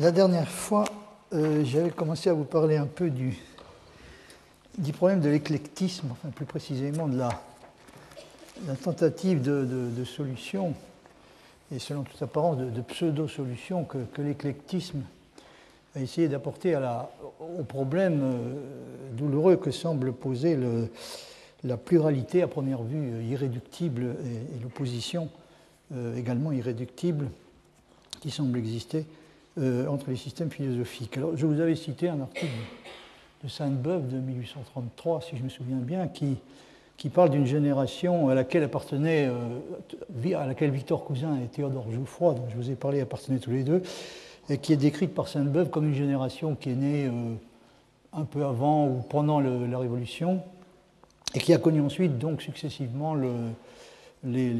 La dernière fois, euh, j'avais commencé à vous parler un peu du, du problème de l'éclectisme, enfin plus précisément de la, tentative de, solution, et selon toute apparence de, pseudo-solution que, l'éclectisme a essayé d'apporter au problème euh, douloureux que semble poser la pluralité à première vue irréductible et, l'opposition euh, également irréductible qui semble exister euh, entre les systèmes philosophiques. Alors, je vous avais cité un article de Sainte-Beuve de 1833, si je me souviens bien, qui, qui parle d'une génération à laquelle appartenait, euh, à laquelle Victor Cousin et Théodore Jouffroy, dont je vous ai parlé, appartenaient tous les deux, et qui est décrite par Sainte-Beuve comme une génération qui est née euh, un peu avant ou pendant la Révolution, et qui a connu ensuite, donc successivement, le, les,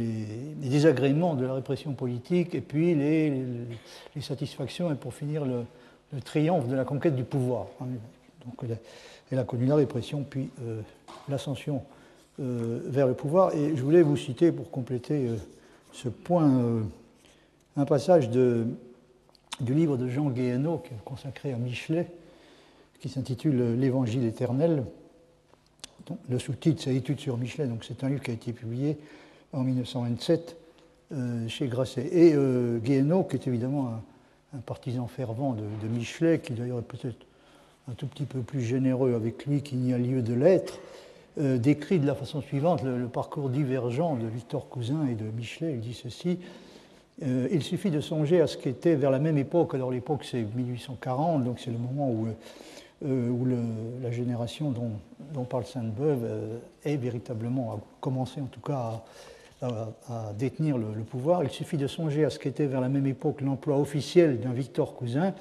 désagréments de la répression politique et puis les, satisfactions et pour finir le, triomphe de la conquête du pouvoir. Hein. Donc elle a, connu la répression puis euh, l'ascension euh, vers le pouvoir. Et je voulais vous citer pour compléter euh, ce point un passage du livre de Jean Guéhenno consacré à Michelet qui s'intitule L'Évangile éternel. Le sous-titre, c'est Études sur Michelet, donc c'est un livre qui a été publié en 1927 euh, chez Grasset. Et euh, qui est évidemment un, partisan fervent de, Michelet, qui d'ailleurs est peut-être un tout petit peu plus généreux avec lui qu'il n'y a lieu de l'être, euh, décrit de la façon suivante le, parcours divergent de Victor Cousin et de Michelet. Il dit ceci il suffit de songer à ce qu'était vers la même époque, alors l'époque c'est 1840, donc c'est le moment où, où la génération dont, dont parle Sainte-Beuve est véritablement, a commencé en tout cas à, détenir le, pouvoir, il suffit de songer à ce qu'était vers la même époque l'emploi officiel d'un Victor Cousin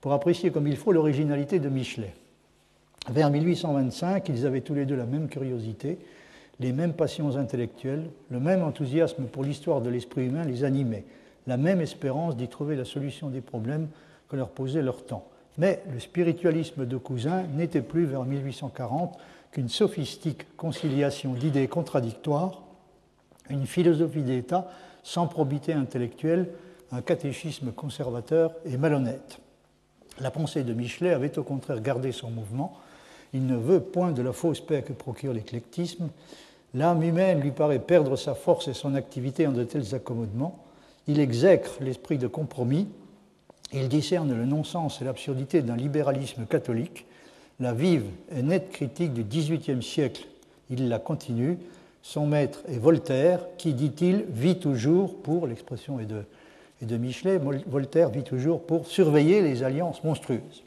pour apprécier comme il faut l'originalité de Michelet. Vers 1825, ils avaient tous les deux la même curiosité, les mêmes passions intellectuelles, le même enthousiasme pour l'histoire de l'esprit humain les animait, la même espérance d'y trouver la solution des problèmes que leur posait leur temps. Mais le spiritualisme de Cousin n'était plus vers 1840 qu'une sophistique conciliation d'idées contradictoires une philosophie d'État sans probité intellectuelle, un catéchisme conservateur et malhonnête. La pensée de Michelet avait au contraire gardé son mouvement. Il ne veut point de la fausse paix que procure l'éclectisme. L'âme humaine lui paraît perdre sa force et son activité en de tels accommodements. Il exècre l'esprit de compromis. Il discerne le non-sens et l'absurdité d'un libéralisme catholique. La vive et nette critique du XVIIIe siècle, il la continue, son maître est Voltaire, qui, dit-il, vit toujours pour, l'expression est de, Michelet, Voltaire vit toujours pour surveiller les alliances monstrueuses.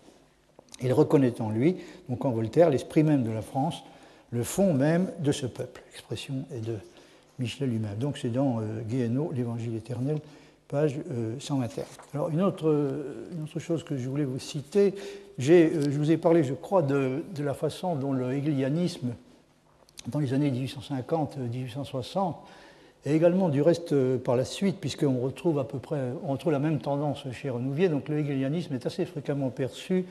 Il reconnaît en lui, donc en Voltaire, l'esprit même de la France, le fond même de ce peuple. L'expression est de Michelet lui-même. Donc c'est dans euh, l'Évangile éternel, page 121. Euh, Alors une autre, une autre, chose que je voulais vous citer, euh, je vous ai parlé, je crois, de, de la façon dont le hegelianisme dans les années 1850-1860, et également du reste euh, par la suite, puisqu'on retrouve à peu près on la même tendance chez Renouvier. Donc le hegelianisme est assez fréquemment perçu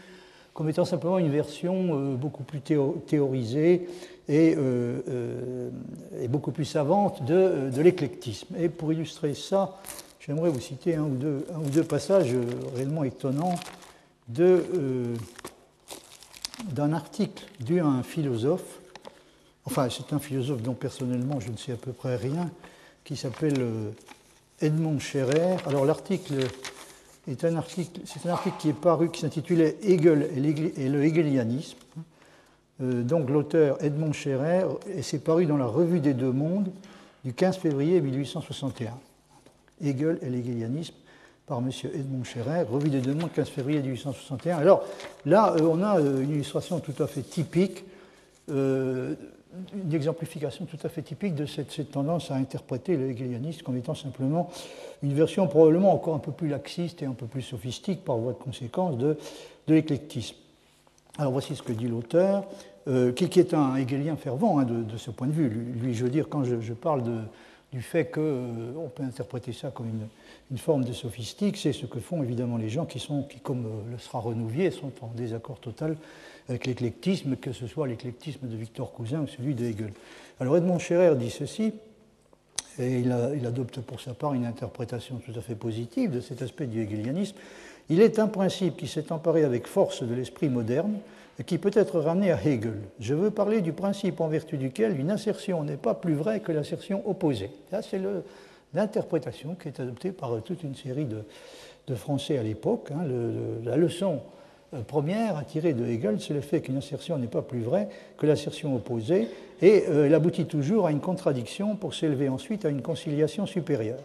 comme étant simplement une version euh, beaucoup plus théorisée euh, et, beaucoup plus savante de, l'éclectisme. Et pour illustrer ça, j'aimerais vous citer un ou deux passages réellement étonnants d'un article dû à un philosophe enfin c'est un philosophe dont personnellement je ne sais à peu près rien, qui s'appelle euh, Edmond Scherer. Alors l'article est un article, c'est un article qui est paru, qui s'intitulait Hegel et le hegelianisme. Euh, donc l'auteur Edmond Scherer, et c'est paru dans la Revue des Deux Mondes du 15 février 1861. Hegel et l'hegelianisme par M. Edmond Scherer, Revue des Deux Mondes, 15 février 1861. Alors là, euh, on a une illustration tout à fait typique une exemplification tout à fait typique de cette, tendance à interpréter le hegelianisme comme étant simplement une version probablement encore un peu plus laxiste et un peu plus sophistique par voie de conséquence de, de l'éclectisme. Alors voici ce que dit l'auteur, euh, qui, est un hegelien fervent hein, de, ce point de vue. Lui, je veux dire, quand je, parle du fait qu'on euh, peut interpréter ça comme une, forme de sophistique, c'est ce que font évidemment les gens qui, sont, comme euh, le sera Renouvier, sont en désaccord total avec l'éclectisme, que ce soit l'éclectisme de Victor Cousin ou celui de Hegel. Alors Edmond Scherer dit ceci, et il, adopte pour sa part une interprétation tout à fait positive de cet aspect du hegelianisme. Il est un principe qui s'est emparé avec force de l'esprit moderne qui peut être ramené à Hegel. Je veux parler du principe en vertu duquel une assertion n'est pas plus vraie que l'assertion opposée. Là, c'est l'interprétation qui est adoptée par toute une série de, Français à l'époque. Hein. la leçon euh, première à tirer de Hegel, c'est le fait qu'une assertion n'est pas plus vraie que l'assertion opposée, et euh, elle aboutit toujours à une contradiction pour s'élever ensuite à une conciliation supérieure.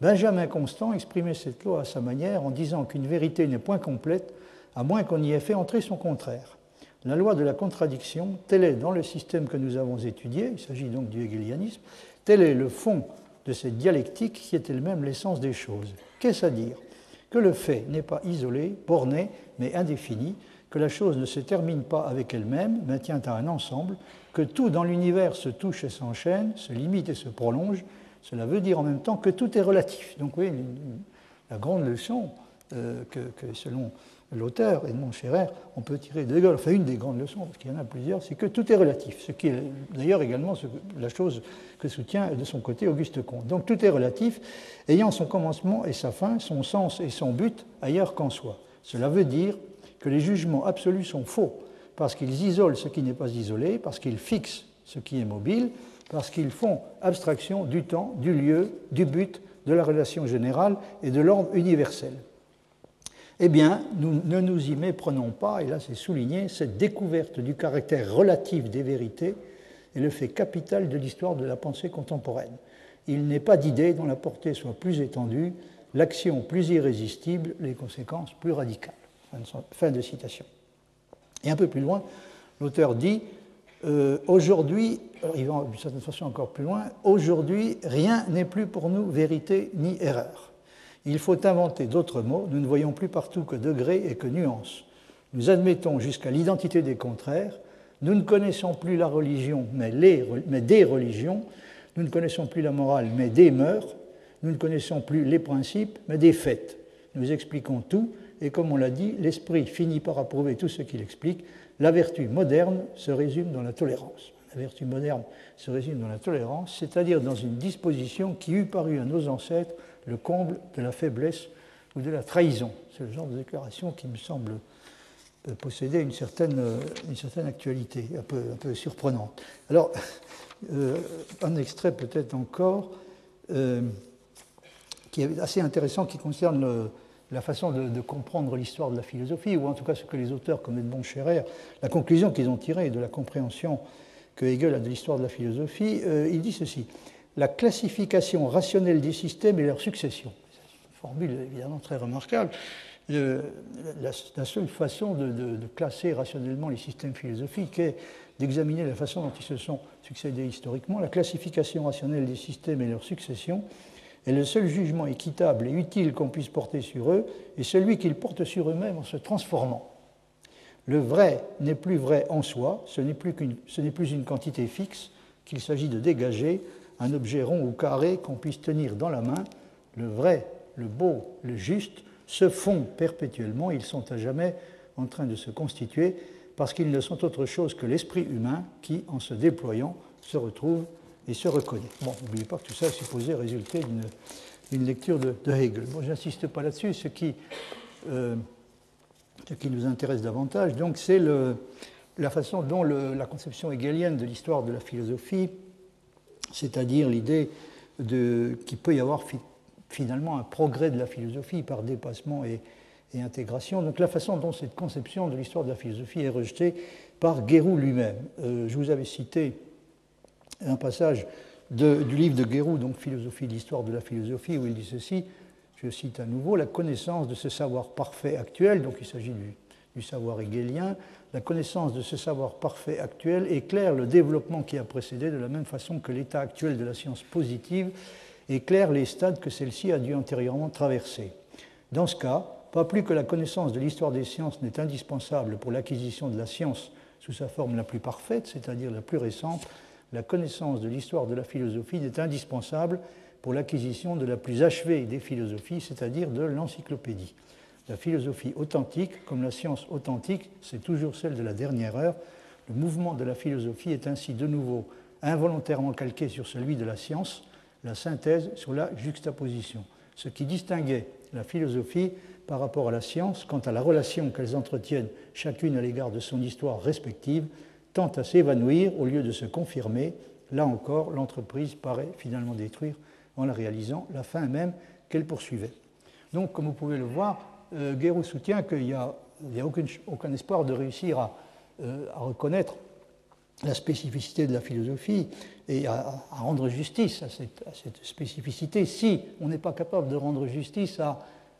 Benjamin Constant exprimait cette loi à sa manière en disant qu'une vérité n'est point complète à moins qu'on y ait fait entrer son contraire. La loi de la contradiction, telle est dans le système que nous avons étudié, il s'agit donc du hegelianisme, tel est le fond de cette dialectique qui est elle-même l'essence des choses. Qu'est-ce à dire? Que le fait n'est pas isolé, borné, mais indéfini, que la chose ne se termine pas avec elle-même, mais tient à un ensemble, que tout dans l'univers se touche et s'enchaîne, se limite et se prolonge, cela veut dire en même temps que tout est relatif. Donc oui, la grande leçon euh, que, selon l'auteur Edmond Scherer, on peut tirer de Hegel, enfin une des grandes leçons, parce qu'il y en a plusieurs, c'est que tout est relatif, ce qui est d'ailleurs également la chose que soutient de son côté Auguste Comte. Donc tout est relatif, ayant son commencement et sa fin, son sens et son but ailleurs qu'en soi. Cela veut dire que les jugements absolus sont faux, parce qu'ils isolent ce qui n'est pas isolé, parce qu'ils fixent ce qui est mobile, parce qu'ils font abstraction du temps, du lieu, du but, de la relation générale et de l'ordre universel. Eh bien, nous ne nous y méprenons pas, et là c'est souligné, cette découverte du caractère relatif des vérités est le fait capital de l'histoire de la pensée contemporaine. Il n'est pas d'idée dont la portée soit plus étendue, l'action plus irrésistible, les conséquences plus radicales. Fin de citation. Et un peu plus loin, l'auteur dit euh, Aujourd'hui, il va d'une certaine façon encore plus loin, aujourd'hui, rien n'est plus pour nous vérité ni erreur. Il faut inventer d'autres mots, nous ne voyons plus partout que degrés et que nuances. Nous admettons jusqu'à l'identité des contraires, nous ne connaissons plus la religion, mais, des religions, nous ne connaissons plus la morale, mais des mœurs, nous ne connaissons plus les principes, mais des faits. Nous expliquons tout, et comme on l'a dit, l'esprit finit par approuver tout ce qu'il explique. La vertu moderne se résume dans la tolérance. La vertu moderne se résume dans la tolérance, c'est-à-dire dans une disposition qui eût paru à nos ancêtres le comble de la faiblesse ou de la trahison. C'est le genre de déclaration qui me semble euh, posséder une certaine, euh, une certaine actualité, un peu, un peu surprenante. Alors, euh, un extrait peut-être encore, qui est assez intéressant, qui concerne la façon de, comprendre l'histoire de la philosophie, ou en tout cas ce que les auteurs comme Edmond Scherer, la conclusion qu'ils ont tirée de la compréhension que Hegel a de l'histoire de la philosophie, il dit ceci la classification rationnelle des systèmes et leur succession. C'est une formule évidemment très remarquable. la, seule façon de, classer rationnellement les systèmes philosophiques est d'examiner la façon dont ils se sont succédés historiquement. La classification rationnelle des systèmes et leur succession et le seul jugement équitable et utile qu'on puisse porter sur eux est celui qu'ils portent sur eux-mêmes en se transformant. Le vrai n'est plus vrai en soi, ce n'est plus, plus, une quantité fixe qu'il s'agit de dégager, un objet rond ou carré qu'on puisse tenir dans la main. Le vrai, le beau, le juste se font perpétuellement, ils sont à jamais en train de se constituer parce qu'ils ne sont autre chose que l'esprit humain qui, en se déployant, se retrouve et se reconnaît. Bon, n'oubliez pas que tout ça est supposé résulter d'une lecture de, Hegel. Bon, je n'insiste pas là-dessus. Ce qui, euh, nous intéresse davantage, donc, c'est la façon dont la conception hegelienne de l'histoire de la philosophie, c'est-à-dire l'idée qu'il peut y avoir finalement un progrès de la philosophie par dépassement et, intégration. Donc la façon dont cette conception de l'histoire de la philosophie est rejetée par Guérou lui-même. Euh, je vous avais cité un passage du livre de Guérou, donc Philosophie, l'histoire de la philosophie, où il dit ceci, je cite à nouveau, la connaissance de ce savoir parfait actuel, donc il s'agit du, du, savoir hegelien, la connaissance de ce savoir parfait actuel éclaire le développement qui a précédé de la même façon que l'état actuel de la science positive éclaire les stades que celle-ci a dû antérieurement traverser. Dans ce cas, pas plus que la connaissance de l'histoire des sciences n'est indispensable pour l'acquisition de la science sous sa forme la plus parfaite, c'est-à-dire la plus récente, la connaissance de l'histoire de la philosophie est indispensable pour l'acquisition de la plus achevée des philosophies, c'est-à-dire de l'encyclopédie. La philosophie authentique, comme la science authentique, c'est toujours celle de la dernière heure. Le mouvement de la philosophie est ainsi de nouveau involontairement calqué sur celui de la science, la synthèse sur la juxtaposition. Ce qui distinguait la philosophie par rapport à la science quant à la relation qu'elles entretiennent chacune à l'égard de son histoire respective tend à s'évanouir au lieu de se confirmer. Là encore, l'entreprise paraît finalement détruire en la réalisant la fin même qu'elle poursuivait. Donc, comme vous pouvez le voir, euh, soutient qu'il n'y a, aucun, espoir de réussir à, euh, reconnaître la spécificité de la philosophie et à, rendre justice à cette, spécificité si on n'est pas capable de rendre justice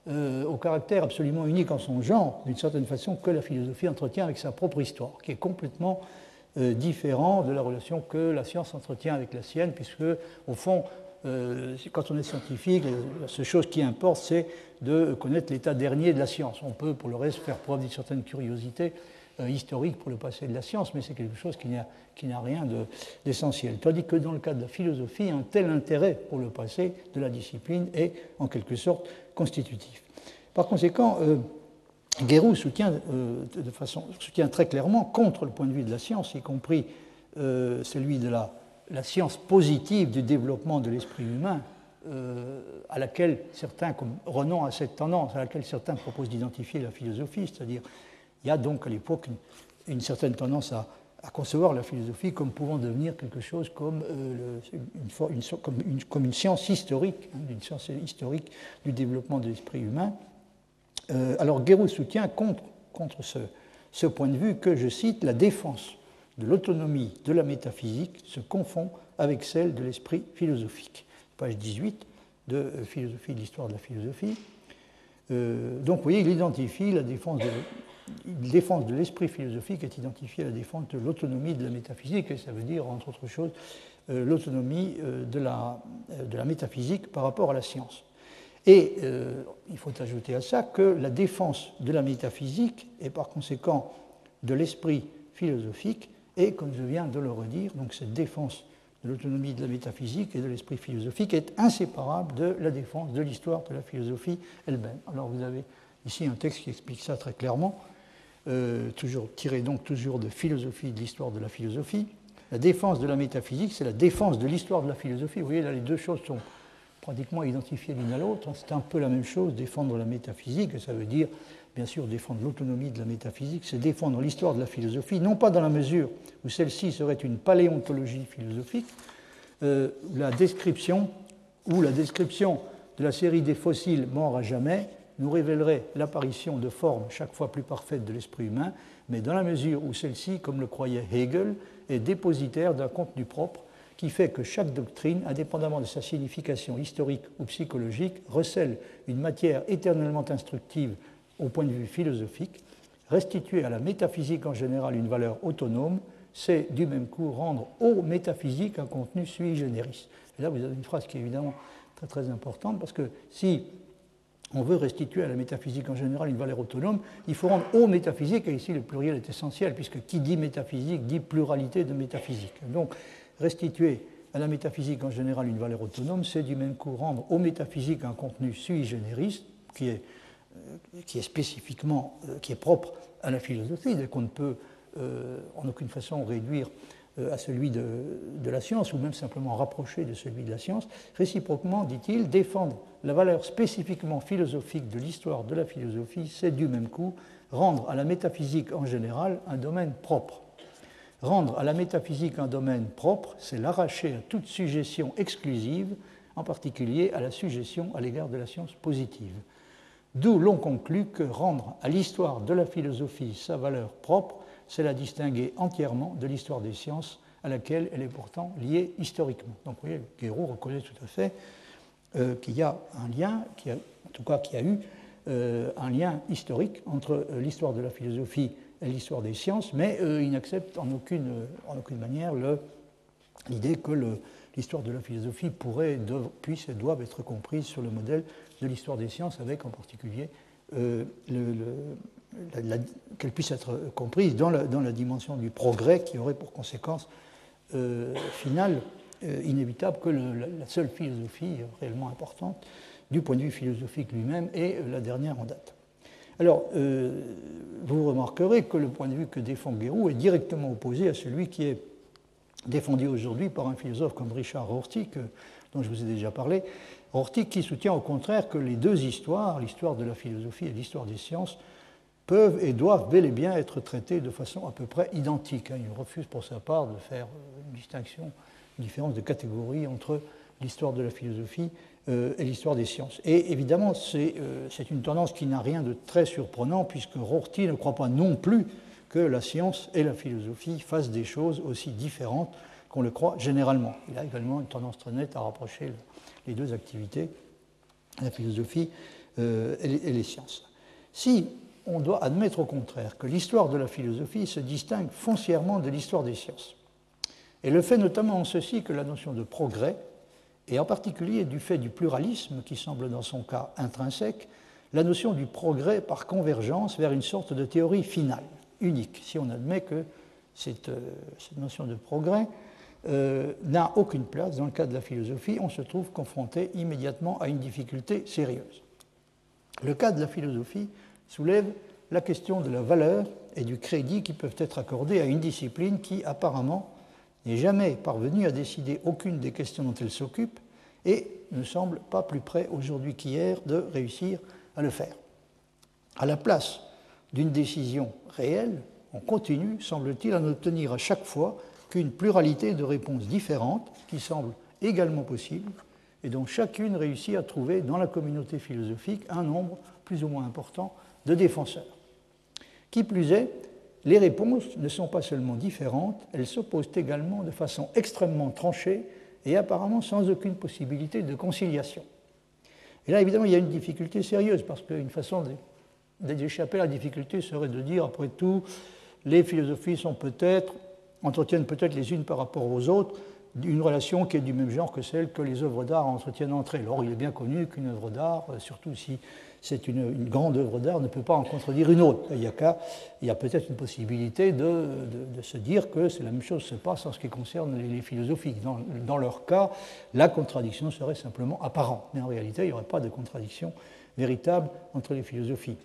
euh, au caractère absolument unique en son genre, d'une certaine façon, que la philosophie entretient avec sa propre histoire, qui est complètement différent de la relation que la science entretient avec la sienne, puisque, au fond, euh, quand on est scientifique, la seule chose qui importe, c'est de connaître l'état dernier de la science. On peut, pour le reste, faire preuve d'une certaine curiosité euh, historique pour le passé de la science, mais c'est quelque chose qui n'a rien d'essentiel. Tandis que dans le cas de la philosophie, un tel intérêt pour le passé de la discipline est en quelque sorte constitutif. Par conséquent, euh, Guérou soutient, de façon, soutient très clairement contre le point de vue de la science, y compris celui de la la science positive du développement de l'esprit humain, euh, à laquelle certains, comme Renan a cette tendance, à laquelle certains proposent d'identifier la philosophie, c'est-à-dire il y a donc à l'époque une, certaine tendance à, concevoir la philosophie comme pouvant devenir quelque chose comme, euh, une, science historique, hein, une science historique du développement de l'esprit humain. Euh, alors Guérou soutient contre, ce point de vue que, je cite, la défense de l'autonomie de la métaphysique se confond avec celle de l'esprit philosophique. Page 18 de euh, Philosophie de l'histoire de la philosophie. Euh, donc, vous voyez, il identifie la défense de, défense de l'esprit philosophique est identifiée à la défense de l'autonomie de la métaphysique, et ça veut dire, entre autres choses, euh, l'autonomie de, la, de la métaphysique par rapport à la science. Et il faut ajouter à ça que la défense de la métaphysique et par conséquent de l'esprit philosophique et, comme je viens de le redire, donc cette défense de l'autonomie de la métaphysique et de l'esprit philosophique est inséparable de la défense de l'histoire de la philosophie elle-même. Alors vous avez ici un texte qui explique ça très clairement, euh, toujours, tiré donc toujours de philosophie de l'histoire de la philosophie. La défense de la métaphysique, c'est la défense de l'histoire de la philosophie. Vous voyez, là, les deux choses sont pratiquement identifiées l'une à l'autre. C'est un peu la même chose, défendre la métaphysique, ça veut dire bien sûr, défendre l'autonomie de la métaphysique, c'est défendre l'histoire de la philosophie, non pas dans la mesure où celle-ci serait une paléontologie philosophique, euh, la description ou la description de la série des fossiles morts à jamais nous révélerait l'apparition de formes chaque fois plus parfaites de l'esprit humain, mais dans la mesure où celle-ci, comme le croyait Hegel, est dépositaire d'un contenu propre qui fait que chaque doctrine, indépendamment de sa signification historique ou psychologique, recèle une matière éternellement instructive au point de vue philosophique, restituer à la métaphysique en général une valeur autonome, c'est du même coup rendre aux métaphysiques un contenu sui generis. Et là, vous avez une phrase qui est évidemment très très importante, parce que si on veut restituer à la métaphysique en général une valeur autonome, il faut rendre aux métaphysiques, et ici le pluriel est essentiel, puisque qui dit métaphysique dit pluralité de métaphysique. Donc, restituer à la métaphysique en général une valeur autonome, c'est du même coup rendre aux métaphysiques un contenu sui generis, qui est qui est spécifiquement, euh, qui est propre à la philosophie, qu'on ne peut euh, en aucune façon réduire à celui de, la science, ou même simplement rapprocher de celui de la science, réciproquement, dit-il, défendre la valeur spécifiquement philosophique de l'histoire de la philosophie, c'est du même coup rendre à la métaphysique en général un domaine propre. Rendre à la métaphysique un domaine propre, c'est l'arracher à toute suggestion exclusive, en particulier à la suggestion à l'égard de la science positive. D'où l'on conclut que rendre à l'histoire de la philosophie sa valeur propre, c'est la distinguer entièrement de l'histoire des sciences à laquelle elle est pourtant liée historiquement. Donc vous voyez, Guéraud reconnaît tout à fait euh, qu'il y a un lien, en tout cas qu'il y a eu euh, un lien historique entre euh, l'histoire de la philosophie et l'histoire des sciences, mais il n'accepte en aucune, en aucune manière l'idée que l'histoire de la philosophie pourrait, puisse et doit être comprise sur le modèle de l'histoire des sciences, avec en particulier euh, qu'elle puisse être comprise dans la, dimension du progrès qui aurait pour conséquence euh, finale euh, inévitable que la, seule philosophie réellement importante du point de vue philosophique lui-même est la dernière en date. Alors, vous remarquerez que le point de vue que défend Guérou est directement opposé à celui qui est défendu aujourd'hui par un philosophe comme Richard Rorty, dont je vous ai déjà parlé, Rorty qui soutient au contraire que les deux histoires, l'histoire de la philosophie et l'histoire des sciences, peuvent et doivent bel et bien être traitées de façon à peu près identique. Hein. Il refuse pour sa part de faire une distinction, une différence de catégorie entre l'histoire de la philosophie euh, et l'histoire des sciences. Et évidemment, euh, c'est une tendance qui n'a rien de très surprenant, puisque Rorty ne croit pas non plus que la science et la philosophie fassent des choses aussi différentes qu'on le croit généralement. Il a également une tendance très nette à rapprocher les deux activités, la philosophie euh, et les sciences. Si on doit admettre au contraire que l'histoire de la philosophie se distingue foncièrement de l'histoire des sciences, et le fait notamment en ceci que la notion de progrès et en particulier du fait du pluralisme qui semble dans son cas intrinsèque, la notion du progrès par convergence vers une sorte de théorie finale, unique, si on admet que cette, euh, notion de progrès euh, n'a aucune place dans le cas de la philosophie, on se trouve confronté immédiatement à une difficulté sérieuse. Le cas de la philosophie soulève la question de la valeur et du crédit qui peuvent être accordés à une discipline qui apparemment n'est jamais parvenue à décider aucune des questions dont elle s'occupe et ne semble pas plus près aujourd'hui qu'hier de réussir à le faire. À la place d'une décision réelle, on continue, semble-t-il, à n'obtenir à chaque fois qu'une pluralité de réponses différentes qui semblent également possibles et dont chacune réussit à trouver dans la communauté philosophique un nombre plus ou moins important de défenseurs. Qui plus est, les réponses ne sont pas seulement différentes, elles s'opposent également de façon extrêmement tranchée et apparemment sans aucune possibilité de conciliation. Et là, évidemment, il y a une difficulté sérieuse, parce qu'une façon d'échapper à la difficulté serait de dire, après tout, les philosophies sont peut-être, entretiennent peut-être les unes par rapport aux autres, une relation qui est du même genre que celle que les œuvres d'art entretiennent entre elles. Or, il est bien connu qu'une œuvre d'art, surtout si c'est une, grande œuvre d'art, ne peut pas en contredire une autre. Il y a, peut-être une possibilité de, se dire que c'est la même chose se passe en ce qui concerne les, philosophiques. Dans, leur cas, la contradiction serait simplement apparente, mais en réalité, il n'y aurait pas de contradiction véritable entre les philosophies.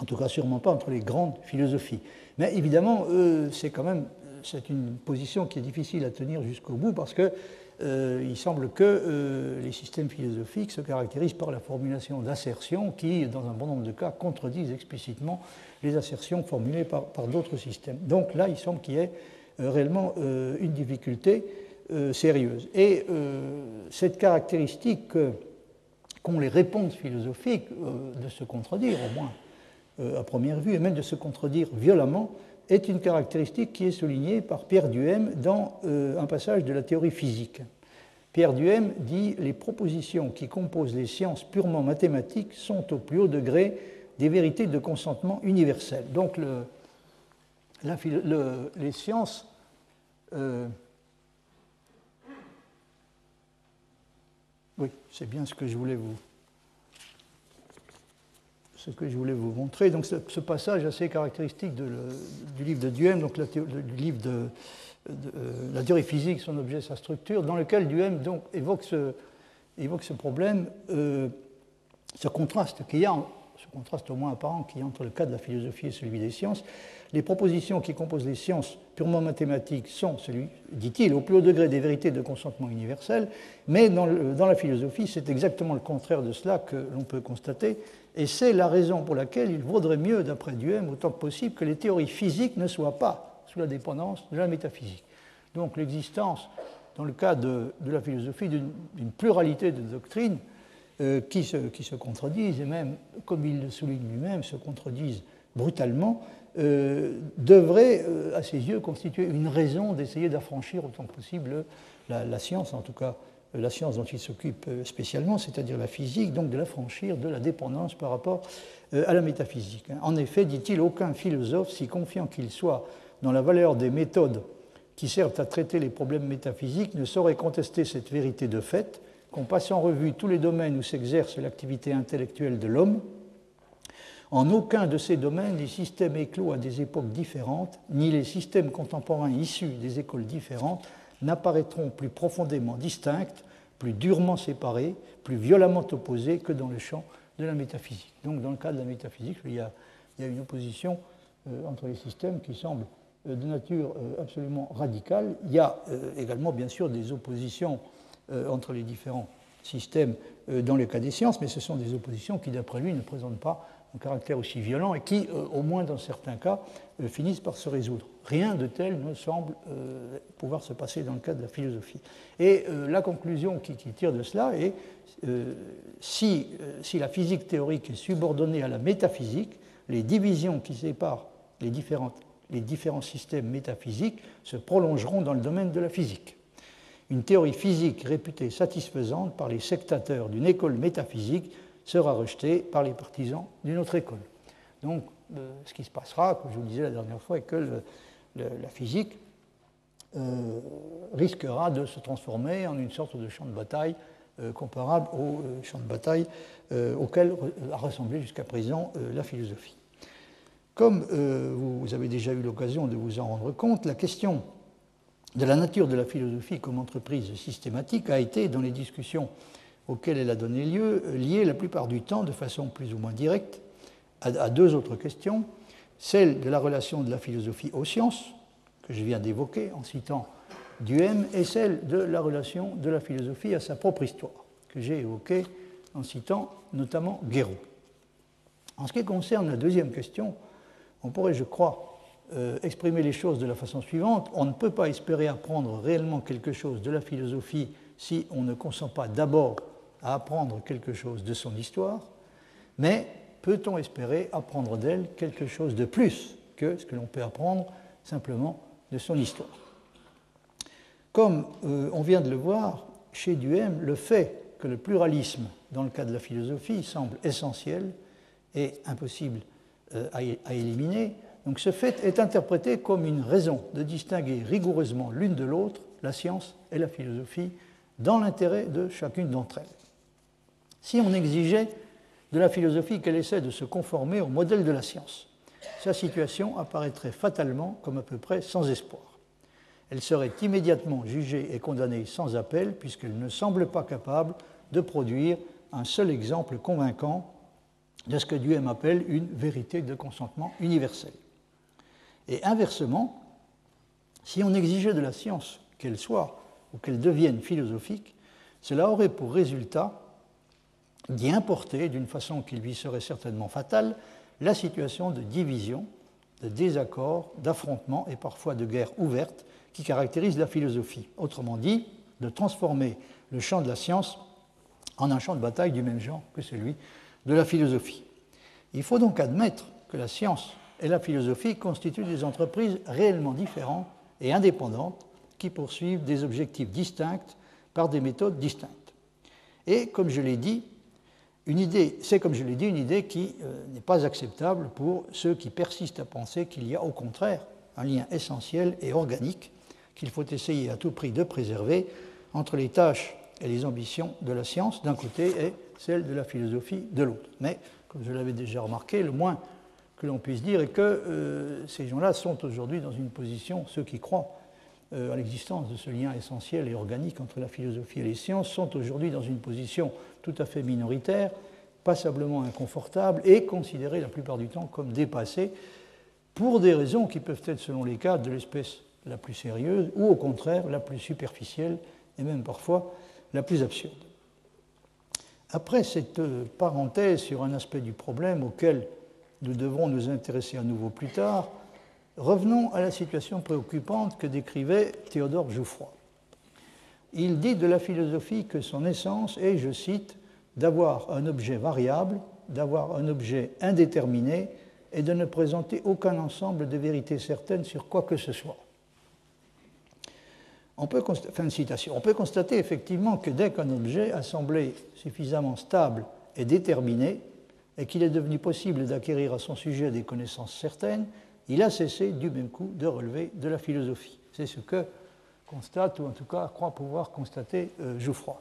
En tout cas, sûrement pas entre les grandes philosophies. Mais évidemment, c'est quand même c'est une position qui est difficile à tenir jusqu'au bout parce que euh, semble que euh, les systèmes philosophiques se caractérisent par la formulation d'assertions qui, dans un bon nombre de cas, contredisent explicitement les assertions formulées par, d'autres systèmes. Donc là, il semble qu'il y ait euh, réellement une difficulté sérieuse. Et cette caractéristique qu'ont les réponses philosophiques de se contredire, au moins à première vue, et même de se contredire violemment, est une caractéristique qui est soulignée par Pierre Duhem dans euh, un passage de la théorie physique. Pierre Duhem dit Les propositions qui composent les sciences purement mathématiques sont au plus haut degré des vérités de consentement universel. Donc le, les sciences euh, oui, c'est bien ce que je voulais vous, ce que je voulais vous montrer. Donc ce, passage assez caractéristique du livre de Duhem, donc du livre de, euh, la théorie physique, son objet, sa structure, dans lequel Duhem évoque, ce, problème, euh, ce contraste qu'il y a, ce contraste au moins apparent qu'il y a entre le cas de la philosophie et celui des sciences. Les propositions qui composent les sciences purement mathématiques sont, dit-il, au plus haut degré des vérités de consentement universel, mais dans, dans la philosophie, c'est exactement le contraire de cela que l'on peut constater, et c'est la raison pour laquelle il vaudrait mieux, d'après Duhem, autant que possible, que les théories physiques ne soient pas sous la dépendance de la métaphysique. Donc l'existence, dans le cas de, la philosophie, d'une pluralité de doctrines euh, qui, se, qui, se, contredisent, et même, comme il le souligne lui-même, se contredisent brutalement, euh, devrait, euh, à ses yeux, constituer une raison d'essayer d'affranchir autant que possible la science, en tout cas la science dont il s'occupe euh, spécialement, c'est-à-dire la physique, donc de l'affranchir de la dépendance par rapport euh, à la métaphysique. En effet, dit-il, aucun philosophe, si confiant qu'il soit dans la valeur des méthodes qui servent à traiter les problèmes métaphysiques, ne saurait contester cette vérité de fait qu'en passant en revue tous les domaines où s'exerce l'activité intellectuelle de l'homme, en aucun de ces domaines, les systèmes éclos à des époques différentes, ni les systèmes contemporains issus des écoles différentes, n'apparaîtront plus profondément distinctes, plus durement séparées, plus violemment opposées que dans le champ de la métaphysique. Donc dans le cas de la métaphysique, il y a, une opposition euh, entre les systèmes qui semble euh, de nature euh, absolument radicale. Il y a également bien sûr des oppositions entre les différents système dans le cas des sciences, mais ce sont des oppositions qui, d'après lui, ne présentent pas un caractère aussi violent et qui, au moins dans certains cas, finissent par se résoudre. Rien de tel ne semble pouvoir se passer dans le cas de la philosophie. Et la conclusion qui, tire de cela est si, si la physique théorique est subordonnée à la métaphysique, les divisions qui séparent les, les différents systèmes métaphysiques se prolongeront dans le domaine de la physique. Une théorie physique réputée satisfaisante par les sectateurs d'une école métaphysique sera rejetée par les partisans d'une autre école. Donc, euh, ce qui se passera, comme je vous le disais la dernière fois, est que la physique euh, risquera de se transformer en une sorte de champ de bataille euh, comparable au champ de bataille auquel a ressemblé jusqu'à présent la philosophie. Comme vous avez déjà eu l'occasion de vous en rendre compte, la question de la nature de la philosophie comme entreprise systématique a été, dans les discussions auxquelles elle a donné lieu, liée la plupart du temps, de façon plus ou moins directe, à, deux autres questions. Celle de la relation de la philosophie aux sciences, que je viens d'évoquer en citant Duhem, et celle de la relation de la philosophie à sa propre histoire, que j'ai évoquée en citant notamment Guéraud. En ce qui concerne la deuxième question, on pourrait, je crois, euh, exprimer les choses de la façon suivante. On ne peut pas espérer apprendre réellement quelque chose de la philosophie si on ne consent pas d'abord à apprendre quelque chose de son histoire, mais peut-on espérer apprendre d'elle quelque chose de plus que ce que l'on peut apprendre simplement de son histoire? Comme euh, on vient de le voir, chez Duhem, le fait que le pluralisme, dans le cas de la philosophie, semble essentiel et impossible euh, à éliminer. Donc ce fait est interprété comme une raison de distinguer rigoureusement l'une de l'autre, la science et la philosophie, dans l'intérêt de chacune d'entre elles. Si on exigeait de la philosophie qu'elle essaie de se conformer au modèle de la science, sa situation apparaîtrait fatalement comme à peu près sans espoir. Elle serait immédiatement jugée et condamnée sans appel puisqu'elle ne semble pas capable de produire un seul exemple convaincant de ce que Duhem appelle une vérité de consentement universel. Et inversement, si on exigeait de la science qu'elle soit ou qu'elle devienne philosophique, cela aurait pour résultat d'y importer, d'une façon qui lui serait certainement fatale, la situation de division, de désaccord, d'affrontement et parfois de guerre ouverte qui caractérise la philosophie. Autrement dit, de transformer le champ de la science en un champ de bataille du même genre que celui de la philosophie. Il faut donc admettre que la science et la philosophie constituent des entreprises réellement différentes et indépendantes qui poursuivent des objectifs distincts par des méthodes distinctes. Et comme je l'ai dit, une idée, c'est comme je l'ai dit une idée qui euh, n'est pas acceptable pour ceux qui persistent à penser qu'il y a au contraire un lien essentiel et organique qu'il faut essayer à tout prix de préserver entre les tâches et les ambitions de la science d'un côté et celle de la philosophie de l'autre. Mais, comme je l'avais déjà remarqué, le moins que l'on puisse dire est que euh, ces gens-là sont aujourd'hui dans une position, ceux qui croient euh, à l'existence de ce lien essentiel et organique entre la philosophie et les sciences, sont aujourd'hui dans une position tout à fait minoritaire, passablement inconfortable et considérés la plupart du temps comme dépassés pour des raisons qui peuvent être, selon les cas, de l'espèce la plus sérieuse ou au contraire la plus superficielle et même parfois la plus absurde. Après cette parenthèse sur un aspect du problème auquel nous devrons nous intéresser à nouveau plus tard, revenons à la situation préoccupante que décrivait Théodore Jouffroy. Il dit de la philosophie que son essence est, je cite, d'avoir un objet variable, d'avoir un objet indéterminé et de ne présenter aucun ensemble de vérités certaines sur quoi que ce soit on peut, on peut constater effectivement que dès qu'un objet a semblé suffisamment stable et déterminé, et qu'il est devenu possible d'acquérir à son sujet des connaissances certaines, il a cessé du même coup de relever de la philosophie. C'est ce que constate, ou en tout cas croit pouvoir constater euh, Jouffroy.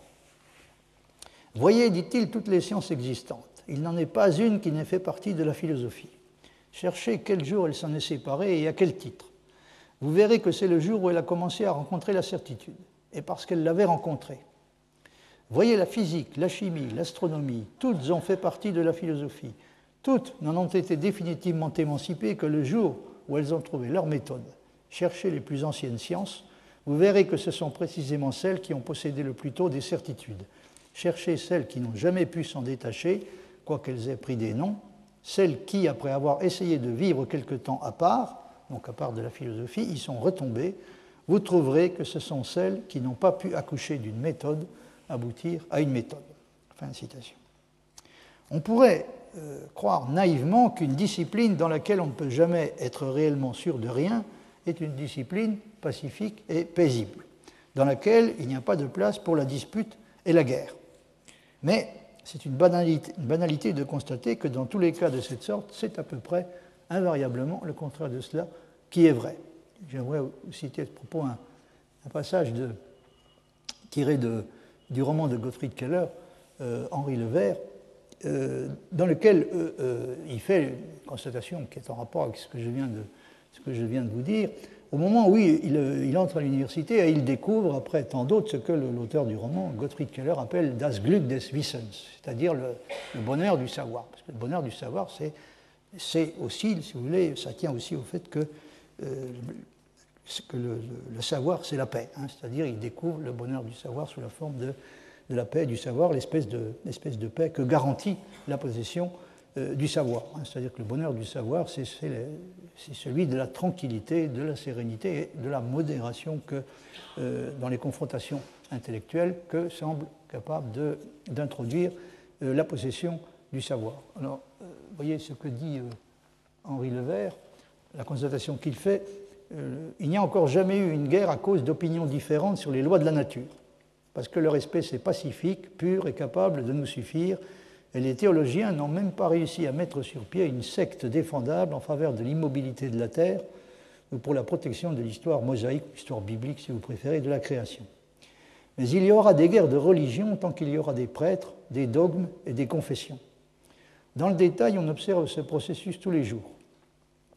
Voyez, dit-il, toutes les sciences existantes. Il n'en est pas une qui n'ait fait partie de la philosophie. Cherchez quel jour elle s'en est séparée et à quel titre vous verrez que c'est le jour où elle a commencé à rencontrer la certitude, et parce qu'elle l'avait rencontrée. Voyez la physique, la chimie, l'astronomie, toutes ont fait partie de la philosophie. Toutes n'en ont été définitivement émancipées que le jour où elles ont trouvé leur méthode. Cherchez les plus anciennes sciences, vous verrez que ce sont précisément celles qui ont possédé le plus tôt des certitudes. cherchez celles qui n'ont jamais pu s'en détacher, quoiqu'elles aient pris des noms, celles qui, après avoir essayé de vivre quelque temps à part, donc à part de la philosophie, y sont retombées, vous trouverez que ce sont celles qui n'ont pas pu accoucher d'une méthode aboutir à une méthode. Fin de citation. On pourrait euh, croire naïvement qu'une discipline dans laquelle on ne peut jamais être réellement sûr de rien est une discipline pacifique et paisible, dans laquelle il n'y a pas de place pour la dispute et la guerre. Mais c'est une banalité, une banalité, de constater que dans tous les cas de cette sorte, c'est à peu près invariablement le contraire de cela qui est vrai. J'aimerais citer à ce propos un, passage tiré de, du roman de Gottfried Keller, euh, Henri le Vert, euh, dans lequel euh, il fait une constatation qui est en rapport avec ce que je viens de, vous dire. Au moment où il, entre à l'université, et il découvre, après tant d'autres, ce que l'auteur du roman, Gottfried Keller, appelle das Glück des Wissens, c'est-à-dire le, bonheur du savoir. Parce que le bonheur du savoir, c'est aussi, si vous voulez, ça tient aussi au fait que, que le, savoir, c'est la paix. Hein. c'est-à-dire, il découvre le bonheur du savoir sous la forme de de la paix du savoir, l'espèce de, paix que garantit la possession euh, du savoir. Hein. C'est-à-dire que le bonheur du savoir, c'est celui de la tranquillité, de la sérénité et de la modération que, euh, dans les confrontations intellectuelles que semble capable d'introduire euh, la possession du savoir. Alors, voyez ce que dit Henri Levert, la constatation qu'il fait, il n'y a encore jamais eu une guerre à cause d'opinions différentes sur les lois de la nature parce que leur espèce est pacifique, pure et capable de nous suffire, et les théologiens n'ont même pas réussi à mettre sur pied une secte défendable en faveur de l'immobilité de la terre ou pour la protection de l'histoire mosaïque, l'histoire biblique si vous préférez, de la création. Mais il y aura des guerres de religion tant qu'il y aura des prêtres, des dogmes et des confessions. Dans le détail, on observe ce processus tous les jours.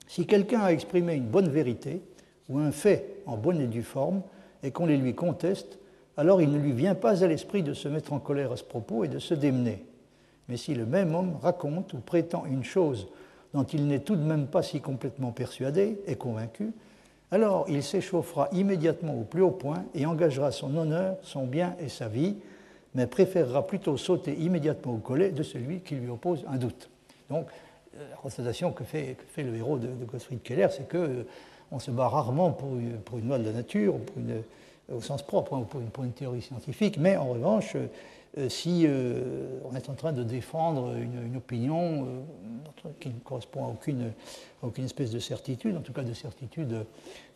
Si quelqu'un a exprimé une bonne vérité ou un fait en bonne et due forme et qu'on les lui conteste, alors il ne lui vient pas à l'esprit de se mettre en colère à ce propos et de se démener. Mais si le même homme raconte ou prétend une chose dont il n'est tout de même pas si complètement persuadé et convaincu, alors il s'échauffera immédiatement au plus haut point et engagera son honneur, son bien et sa vie, mais préférera plutôt sauter immédiatement au collet de celui qui lui oppose un doute. Donc, la constatation que fait, le héros de, Gottfried Keller, c'est qu'on euh, se bat rarement pour, pour, une loi de la nature, pour une, au sens propre, hein, pour une, théorie scientifique, mais en revanche, euh, si euh, on est en train de défendre une, opinion euh, qui ne correspond à aucune, aucune, espèce de certitude, en tout cas de certitude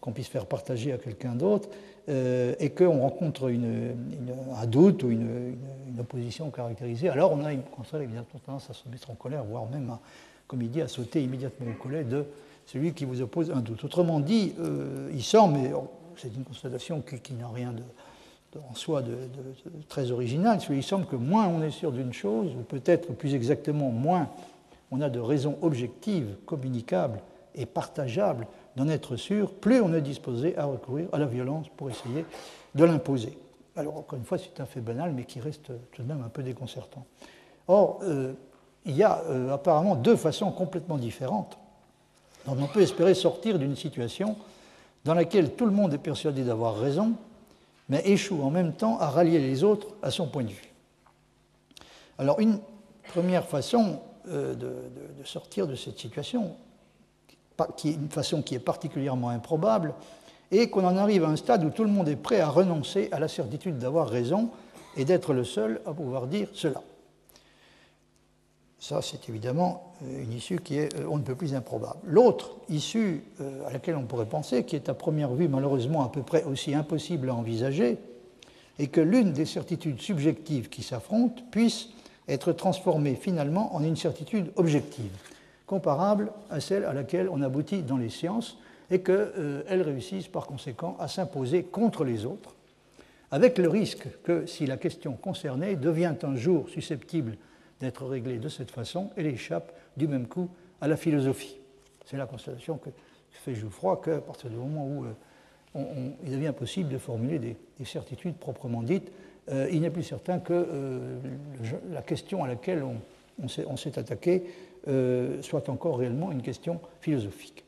qu'on puisse faire partager à quelqu'un d'autre, et qu'on rencontre un doute ou une, opposition caractérisée, alors on a une évidemment tendance à se mettre en colère, voire même, comme il dit, à sauter immédiatement au collet de celui qui vous oppose un doute. Autrement dit, il semble, mais c'est une constatation qui, n'a rien en soi de, très original. Il semble que moins on est sûr d'une chose, ou peut-être plus exactement moins on a de raisons objectives, communicables et partageables d'en être sûr, plus on est disposé à recourir à la violence pour essayer de l'imposer. Alors, encore une fois, c'est un fait banal, mais qui reste tout de même un peu déconcertant. Or, euh, il y a euh, apparemment deux façons complètement différentes dont on peut espérer sortir d'une situation dans laquelle tout le monde est persuadé d'avoir raison, mais échoue en même temps à rallier les autres à son point de vue. Alors une première façon euh, de, sortir de cette situation, est une façon qui est particulièrement improbable, est qu'on en arrive à un stade où tout le monde est prêt à renoncer à la certitude d'avoir raison et d'être le seul à pouvoir dire cela. Ça, c'est évidemment euh, une issue qui est euh, on ne peut plus improbable. L'autre issue euh, à laquelle on pourrait penser, qui est à première vue malheureusement à peu près aussi impossible à envisager, est que l'une des certitudes subjectives qui s'affrontent puisse être transformée finalement en une certitude objective, comparable à celle à laquelle on aboutit dans les sciences, et qu'elles réussissent par conséquent à s'imposer contre les autres, avec le risque que si la question concernée devient un jour susceptible d'être réglée de cette façon, elle échappe du même coup à la philosophie. C'est la constatation que fait Jouffroy qu'à partir du moment où euh, il devient possible de formuler des, certitudes proprement dites, euh, il n'est plus certain que euh, la question à laquelle on, s'est attaqué soit encore réellement une question philosophique.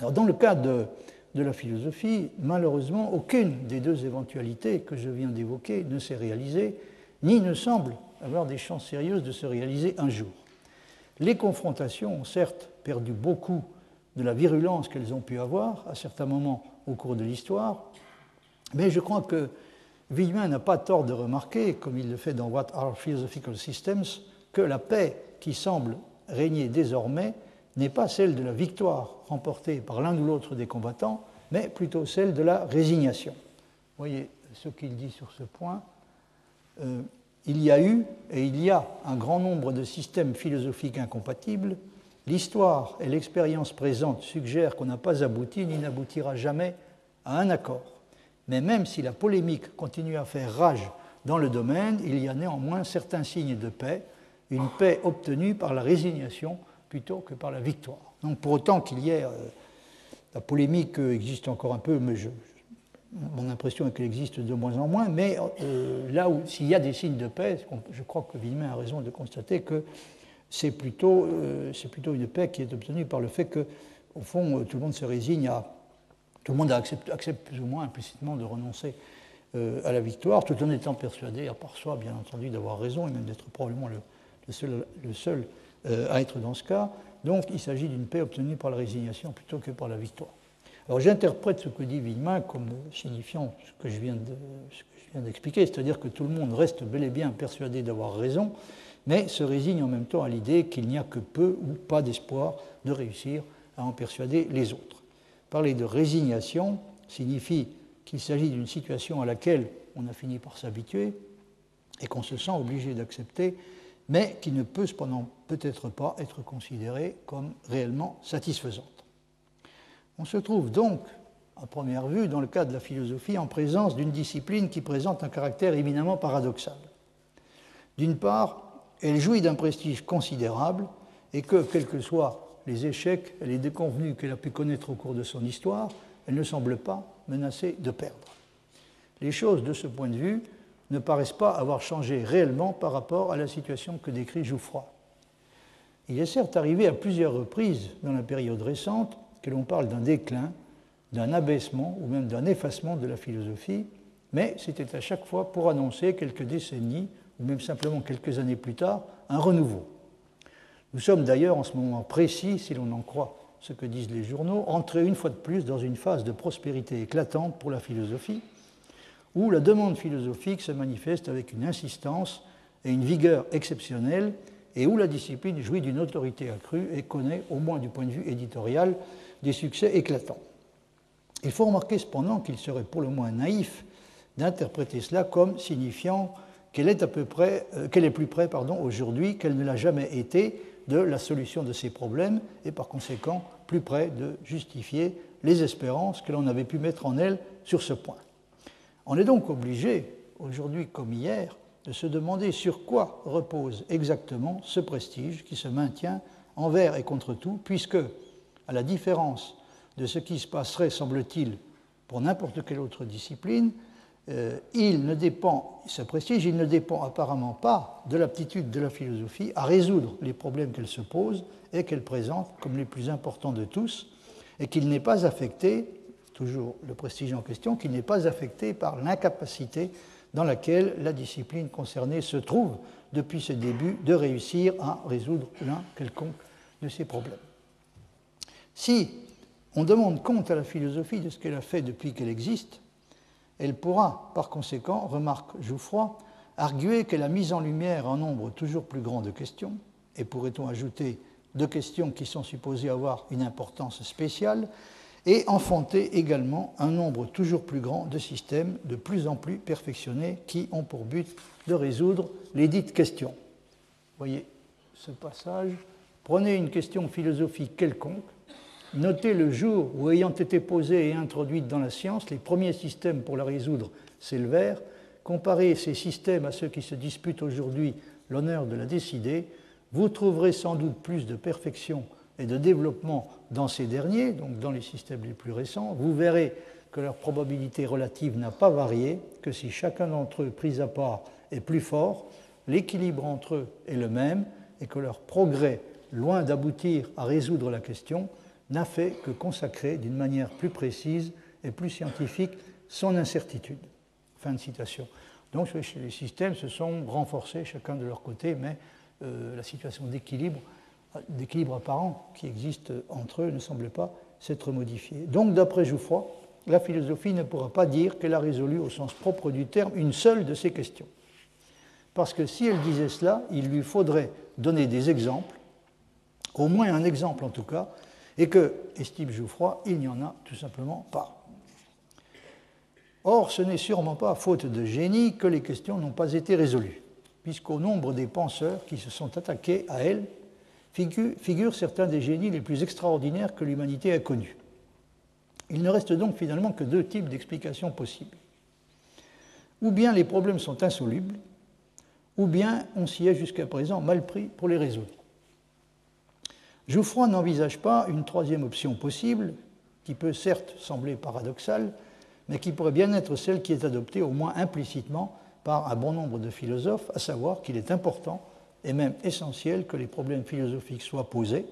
Alors, dans le cas de, la philosophie, malheureusement, aucune des deux éventualités que je viens d'évoquer ne s'est réalisée, ni ne semblent avoir des chances sérieuses de se réaliser un jour. Les confrontations ont certes perdu beaucoup de la virulence qu'elles ont pu avoir à certains moments au cours de l'histoire, mais je crois que Villemin n'a pas tort de remarquer, comme il le fait dans What Are Philosophical Systems, que la paix qui semble régner désormais n'est pas celle de la victoire remportée par l'un ou l'autre des combattants, mais plutôt celle de la résignation. Vous voyez ce qu'il dit sur ce point. Euh, il y a eu et il y a un grand nombre de systèmes philosophiques incompatibles. L'histoire et l'expérience présente suggèrent qu'on n'a pas abouti ni n'aboutira jamais à un accord. Mais même si la polémique continue à faire rage dans le domaine, il y a néanmoins certains signes de paix, une paix obtenue par la résignation plutôt que par la victoire. Donc pour autant qu'il y ait... Euh, la polémique existe encore un peu, mais je, mon impression est qu'elle existe de moins en moins, mais euh, là où s'il y a des signes de paix, je crois que Villemin a raison de constater que c'est plutôt, euh, une paix qui est obtenue par le fait que, au fond, tout le monde se résigne à. Tout le monde accepte, plus ou moins implicitement de renoncer euh, à la victoire, tout en étant persuadé, à part soi, bien entendu, d'avoir raison et même d'être probablement le seul à être dans ce cas. Donc il s'agit d'une paix obtenue par la résignation plutôt que par la victoire. Alors j'interprète ce que dit Villemin comme signifiant ce que je viens d'expliquer, c'est-à-dire que tout le monde reste bel et bien persuadé d'avoir raison, mais se résigne en même temps à l'idée qu'il n'y a que peu ou pas d'espoir de réussir à en persuader les autres. Parler de résignation signifie qu'il s'agit d'une situation à laquelle on a fini par s'habituer et qu'on se sent obligé d'accepter, mais qui ne peut cependant peut-être pas être considérée comme réellement satisfaisante. On se trouve donc, à première vue, dans le cas de la philosophie, en présence d'une discipline qui présente un caractère éminemment paradoxal. D'une part, elle jouit d'un prestige considérable et que, quels que soient les échecs et les déconvenus qu'elle a pu connaître au cours de son histoire, elle ne semble pas menacée de perdre. Les choses, de ce point de vue, ne paraissent pas avoir changé réellement par rapport à la situation que décrit Jouffroy. Il est certes arrivé à plusieurs reprises dans la période récente que l'on parle d'un déclin, d'un abaissement ou même d'un effacement de la philosophie, mais c'était à chaque fois pour annoncer quelques décennies ou même simplement quelques années plus tard un renouveau. Nous sommes d'ailleurs en ce moment précis, si l'on en croit ce que disent les journaux, entrés une fois de plus dans une phase de prospérité éclatante pour la philosophie, où la demande philosophique se manifeste avec une insistance et une vigueur exceptionnelles, et où la discipline jouit d'une autorité accrue et connaît, au moins du point de vue éditorial, des succès éclatants. Il faut remarquer cependant qu'il serait pour le moins naïf d'interpréter cela comme signifiant qu'elle est, euh, qu'elle est plus près aujourd'hui qu'elle ne l'a jamais été de la solution de ces problèmes et par conséquent plus près de justifier les espérances que l'on avait pu mettre en elle sur ce point. On est donc obligé, aujourd'hui comme hier, de se demander sur quoi repose exactement ce prestige qui se maintient envers et contre tout, puisque, à la différence de ce qui se passerait, semble-t-il, pour n'importe quelle autre discipline, euh, il ne dépend, ce prestige, il ne dépend apparemment pas de l'aptitude de la philosophie à résoudre les problèmes qu'elle se pose et qu'elle présente comme les plus importants de tous, et qu'il n'est pas affecté, toujours le prestige en question, qu'il n'est pas affecté par l'incapacité dans laquelle la discipline concernée se trouve depuis ses débuts de réussir à résoudre l'un quelconque de ces problèmes. Si on demande compte à la philosophie de ce qu'elle a fait depuis qu'elle existe, elle pourra, par conséquent, remarque Jouffroy, arguer qu'elle a mis en lumière un nombre toujours plus grand de questions, et pourrait-on ajouter de questions qui sont supposées avoir une importance spéciale, et enfanter également un nombre toujours plus grand de systèmes de plus en plus perfectionnés qui ont pour but de résoudre les dites questions. Voyez ce passage. Prenez une question philosophique quelconque, notez le jour où, ayant été posée et introduite dans la science, les premiers systèmes pour la résoudre s'élevèrent, comparez ces systèmes à ceux qui se disputent aujourd'hui l'honneur de la décider, vous trouverez sans doute plus de perfection et de développement dans ces derniers, donc dans les systèmes les plus récents, vous verrez que leur probabilité relative n'a pas varié, que si chacun d'entre eux pris à part est plus fort, l'équilibre entre eux est le même et que leur progrès, loin d'aboutir à résoudre la question, n'a fait que consacrer d'une manière plus précise et plus scientifique son incertitude. Fin de citation. Donc les systèmes se sont renforcés chacun de leur côté, mais euh, la situation d'équilibre, apparent qui existe entre eux ne semble pas s'être modifiée. Donc d'après Jouffroy, la philosophie ne pourra pas dire qu'elle a résolu au sens propre du terme une seule de ces questions. Parce que si elle disait cela, il lui faudrait donner des exemples, au moins un exemple en tout cas, et que, estime Jouffroy, il n'y en a tout simplement pas. Or, ce n'est sûrement pas faute de génie que les questions n'ont pas été résolues, puisqu'au nombre des penseurs qui se sont attaqués à elles figurent certains des génies les plus extraordinaires que l'humanité a connus. Il ne reste donc finalement que deux types d'explications possibles. Ou bien les problèmes sont insolubles, ou bien on s'y est jusqu'à présent mal pris pour les résoudre. Jouffroy n'envisage pas une troisième option possible, qui peut certes sembler paradoxale, mais qui pourrait bien être celle qui est adoptée au moins implicitement par un bon nombre de philosophes, à savoir qu'il est important et même essentiel que les problèmes philosophiques soient posés,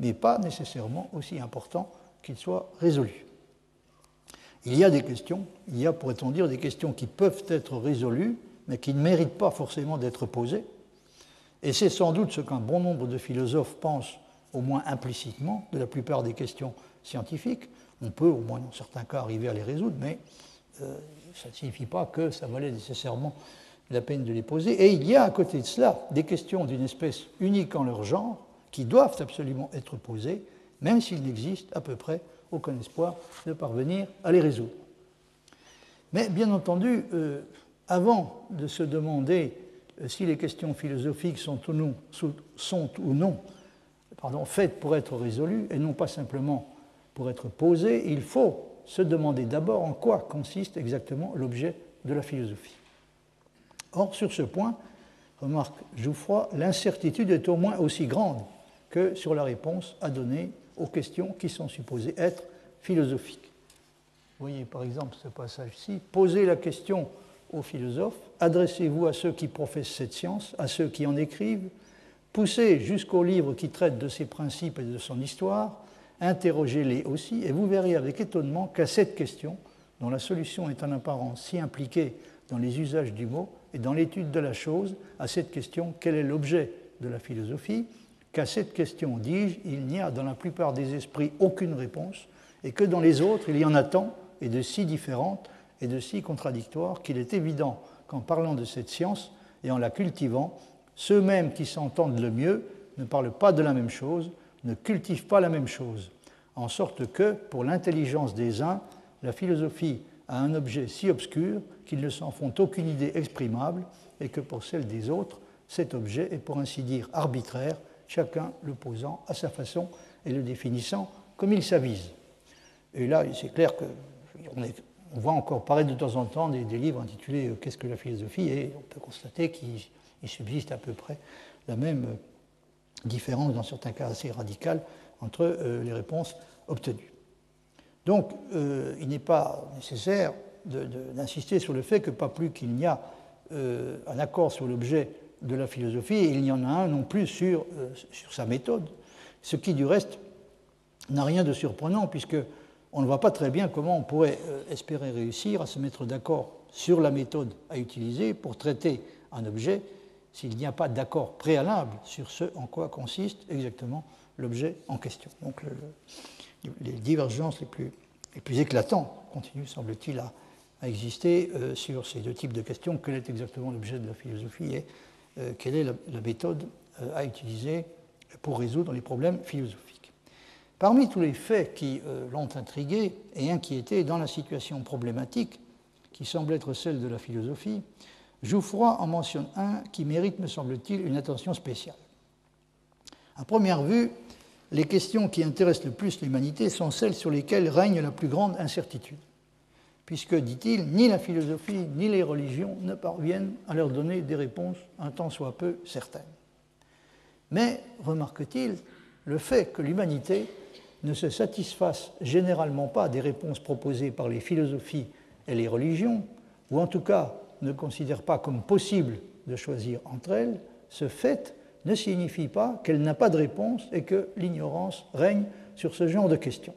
mais pas nécessairement aussi important qu'ils soient résolus. Il y a des questions, il y a, pourrait-on dire, des questions qui peuvent être résolues, mais qui ne méritent pas forcément d'être posées. Et c'est sans doute ce qu'un bon nombre de philosophes pensent, au moins implicitement, de la plupart des questions scientifiques. On peut, au moins dans certains cas, arriver à les résoudre, mais euh, ça ne signifie pas que ça valait nécessairement la peine de les poser. Et il y a à côté de cela des questions d'une espèce unique en leur genre qui doivent absolument être posées, même s'il n'existe à peu près aucun espoir de parvenir à les résoudre. Mais bien entendu, euh, avant de se demander euh, si les questions philosophiques sont ou non, sont ou non pardon, faites pour être résolues et non pas simplement pour être posées, il faut se demander d'abord en quoi consiste exactement l'objet de la philosophie. Or, sur ce point, remarque Jouffroy, l'incertitude est au moins aussi grande que sur la réponse à donner aux questions qui sont supposées être philosophiques. Vous voyez par exemple ce passage-ci, posez la question aux philosophes, adressez-vous à ceux qui professent cette science, à ceux qui en écrivent, poussez jusqu'aux livres qui traitent de ses principes et de son histoire, interrogez-les aussi, et vous verrez avec étonnement qu'à cette question, dont la solution est en apparence si impliquée dans les usages du mot et dans l'étude de la chose, à cette question, quel est l'objet de la philosophie, qu'à cette question, dis-je, il n'y a dans la plupart des esprits aucune réponse, et que dans les autres, il y en a tant, et de si différentes, et de si contradictoires, qu'il est évident qu'en parlant de cette science et en la cultivant, ceux-mêmes qui s'entendent le mieux ne parlent pas de la même chose, ne cultivent pas la même chose, en sorte que, pour l'intelligence des uns, la philosophie a un objet si obscur qu'ils ne s'en font aucune idée exprimable, et que pour celle des autres, cet objet est pour ainsi dire arbitraire, chacun le posant à sa façon et le définissant comme il s'avise. Et là, c'est clair qu'on on voit encore paraître de temps en temps des, livres intitulés euh, Qu'est-ce que la philosophie? et on peut constater qu'il subsiste à peu près la même euh, différence, dans certains cas assez radicale, entre euh, les réponses obtenues. Donc, il n'est pas nécessaire d'insister sur le fait que pas plus qu'il n'y a un accord sur l'objet de la philosophie, il n'y en a un non plus sur, sa méthode, ce qui du reste n'a rien de surprenant puisque on ne voit pas très bien comment on pourrait euh, espérer réussir à se mettre d'accord sur la méthode à utiliser pour traiter un objet s'il n'y a pas d'accord préalable sur ce en quoi consiste exactement l'objet en question. Donc les divergences les plus, éclatantes continuent, semble-t-il, à, exister euh, sur ces deux types de questions. Quel est exactement l'objet de la philosophie et euh, quelle est la, méthode à utiliser pour résoudre les problèmes philosophiques? Parmi tous les faits qui euh, l'ont intrigué et inquiété dans la situation problématique, qui semble être celle de la philosophie, Jouffroy en mentionne un qui mérite, me semble-t-il, une attention spéciale. À première vue, les questions qui intéressent le plus l'humanité sont celles sur lesquelles règne la plus grande incertitude, puisque, dit-il, ni la philosophie ni les religions ne parviennent à leur donner des réponses un tant soit peu certaines. Mais, remarque-t-il, le fait que l'humanité ne se satisfassent généralement pas des réponses proposées par les philosophies et les religions, ou en tout cas ne considèrent pas comme possible de choisir entre elles, ce fait ne signifie pas qu'elle n'a pas de réponse et que l'ignorance règne sur ce genre de questions.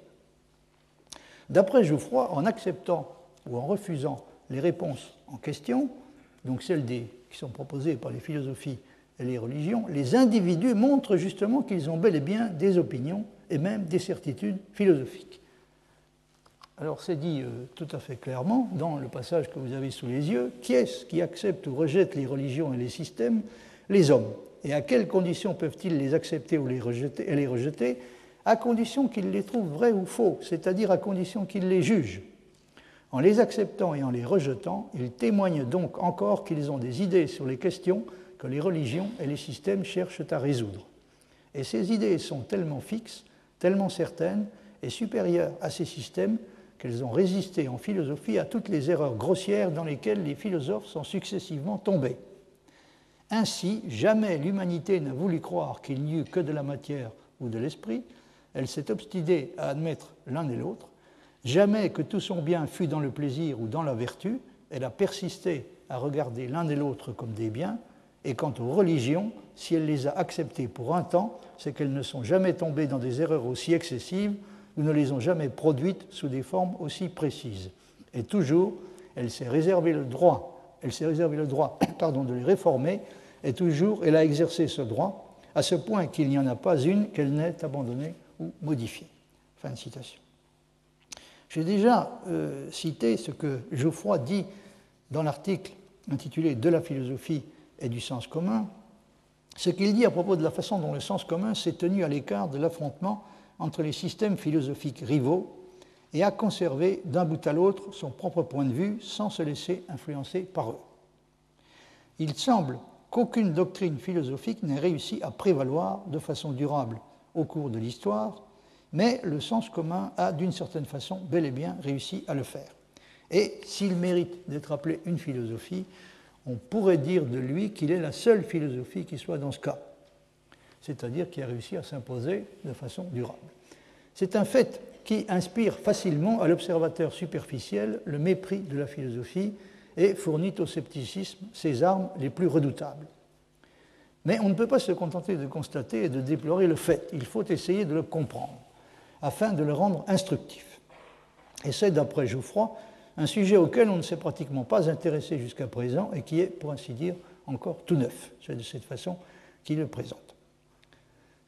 D'après Jouffroy, en acceptant ou en refusant les réponses en question, donc celles des, qui sont proposées par les philosophies et les religions, les individus montrent justement qu'ils ont bel et bien des opinions et même des certitudes philosophiques. Alors c'est dit euh, tout à fait clairement dans le passage que vous avez sous les yeux, qui est-ce qui accepte ou rejette les religions et les systèmes? Les hommes. Et à quelles conditions peuvent-ils les accepter ou et les rejeter? À condition qu'ils les trouvent vrais ou faux, c'est-à-dire à condition qu'ils les jugent. En les acceptant et en les rejetant, ils témoignent donc encore qu'ils ont des idées sur les questions que les religions et les systèmes cherchent à résoudre. Et ces idées sont tellement fixes, tellement certaines et supérieures à ces systèmes qu'elles ont résisté en philosophie à toutes les erreurs grossières dans lesquelles les philosophes sont successivement tombés. Ainsi, jamais l'humanité n'a voulu croire qu'il n'y eut que de la matière ou de l'esprit, elle s'est obstinée à admettre l'un et l'autre, jamais que tout son bien fût dans le plaisir ou dans la vertu, elle a persisté à regarder l'un et l'autre comme des biens, et quant aux religions, si elle les a acceptées pour un temps, c'est qu'elles ne sont jamais tombées dans des erreurs aussi excessives ou ne les ont jamais produites sous des formes aussi précises. Et toujours, elle s'est réservé le droit, elle s'est le droit pardon, de les réformer, et toujours elle a exercé ce droit, à ce point qu'il n'y en a pas une qu'elle n'ait abandonnée ou modifiée. Fin de citation. J'ai déjà euh, cité ce que Geoffroy dit dans l'article intitulé De la philosophie et du sens commun, ce qu'il dit à propos de la façon dont le sens commun s'est tenu à l'écart de l'affrontement entre les systèmes philosophiques rivaux et a conservé d'un bout à l'autre son propre point de vue sans se laisser influencer par eux. Il semble qu'aucune doctrine philosophique n'ait réussi à prévaloir de façon durable au cours de l'histoire, mais le sens commun a d'une certaine façon bel et bien réussi à le faire. Et s'il mérite d'être appelé une philosophie, on pourrait dire de lui qu'il est la seule philosophie qui soit dans ce cas, c'est-à-dire qui a réussi à s'imposer de façon durable. C'est un fait qui inspire facilement à l'observateur superficiel le mépris de la philosophie et fournit au scepticisme ses armes les plus redoutables. Mais on ne peut pas se contenter de constater et de déplorer le fait, il faut essayer de le comprendre, afin de le rendre instructif. Et c'est, d'après Jouffroy, un sujet auquel on ne s'est pratiquement pas intéressé jusqu'à présent et qui est, pour ainsi dire, encore tout neuf. C'est de cette façon qu'il le présente.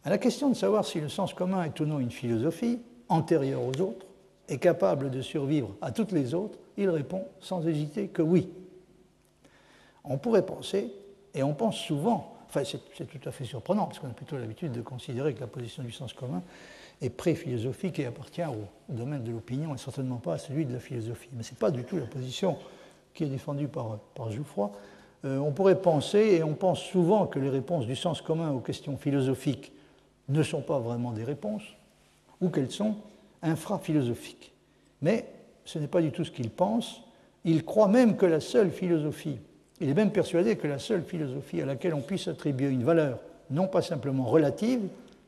À la question de savoir si le sens commun est ou non une philosophie, antérieure aux autres, et capable de survivre à toutes les autres, il répond sans hésiter que oui. On pourrait penser, et on pense souvent, enfin c'est tout à fait surprenant, parce qu'on a plutôt l'habitude de considérer que la position du sens commun est pré-philosophique et appartient au, domaine de l'opinion et certainement pas à celui de la philosophie. Mais ce n'est pas du tout la position qui est défendue par, Jouffroy. Euh, on pourrait penser, et on pense souvent, que les réponses du sens commun aux questions philosophiques ne sont pas vraiment des réponses, ou qu'elles sont infra-philosophiques. Mais ce n'est pas du tout ce qu'il pense. Il croit même que la seule philosophie, il est même persuadé que la seule philosophie à laquelle on puisse attribuer une valeur, non pas simplement relative,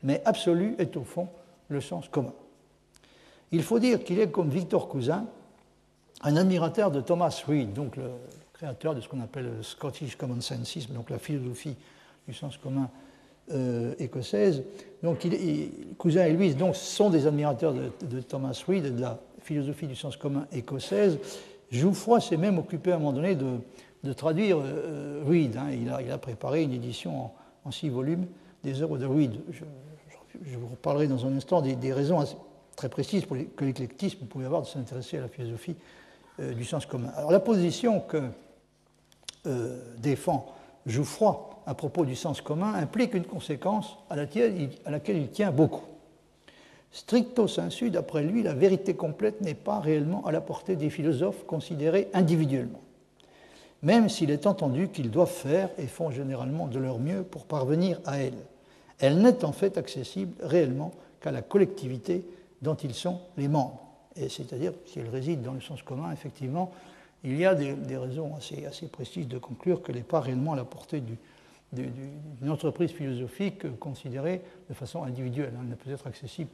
mais absolue, est au fond le sens commun. Il faut dire qu'il est comme Victor Cousin, un admirateur de Thomas Reid, donc le créateur de ce qu'on appelle le Scottish Common Sensism, donc la philosophie du sens commun écossaise. Donc Cousin et lui donc, sont des admirateurs de, Thomas Reid de la philosophie du sens commun écossaise. Jouffroy s'est même occupé à un moment donné de, traduire euh, Reid. Hein. Il, a, préparé une édition en, six volumes des œuvres de Reid je vous reparlerai dans un instant des, raisons très précises pour que l'éclectisme pouvait avoir de s'intéresser à la philosophie euh, du sens commun. Alors la position que euh, défend Jouffroy à propos du sens commun implique une conséquence à laquelle, il tient beaucoup. Stricto sensu, d'après lui, la vérité complète n'est pas réellement à la portée des philosophes considérés individuellement, même s'il est entendu qu'ils doivent faire et font généralement de leur mieux pour parvenir à elle elle n'est en fait accessible réellement qu'à la collectivité dont ils sont les membres. Et c'est-à-dire, si elle réside dans le sens commun, effectivement, il y a des, raisons assez, assez, précises de conclure qu'elle n'est pas réellement à la portée d'une entreprise philosophique considérée de façon individuelle. Elle ne peut être accessible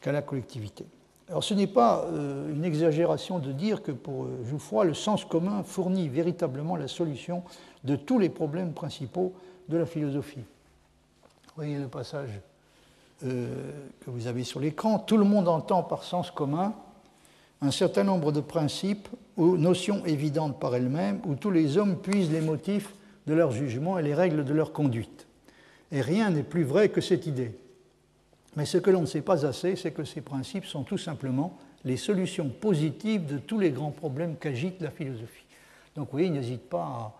qu'à la collectivité. Alors ce n'est pas euh, une exagération de dire que pour euh, Jouffroy, le sens commun fournit véritablement la solution de tous les problèmes principaux de la philosophie voyez le passage euh, que vous avez sur l'écran. Tout le monde entend par sens commun un certain nombre de principes ou notions évidentes par elles-mêmes où tous les hommes puisent les motifs de leur jugement et les règles de leur conduite. Et rien n'est plus vrai que cette idée. Mais ce que l'on ne sait pas assez, c'est que ces principes sont tout simplement les solutions positives de tous les grands problèmes qu'agite la philosophie. Donc oui, il n'hésite pas à,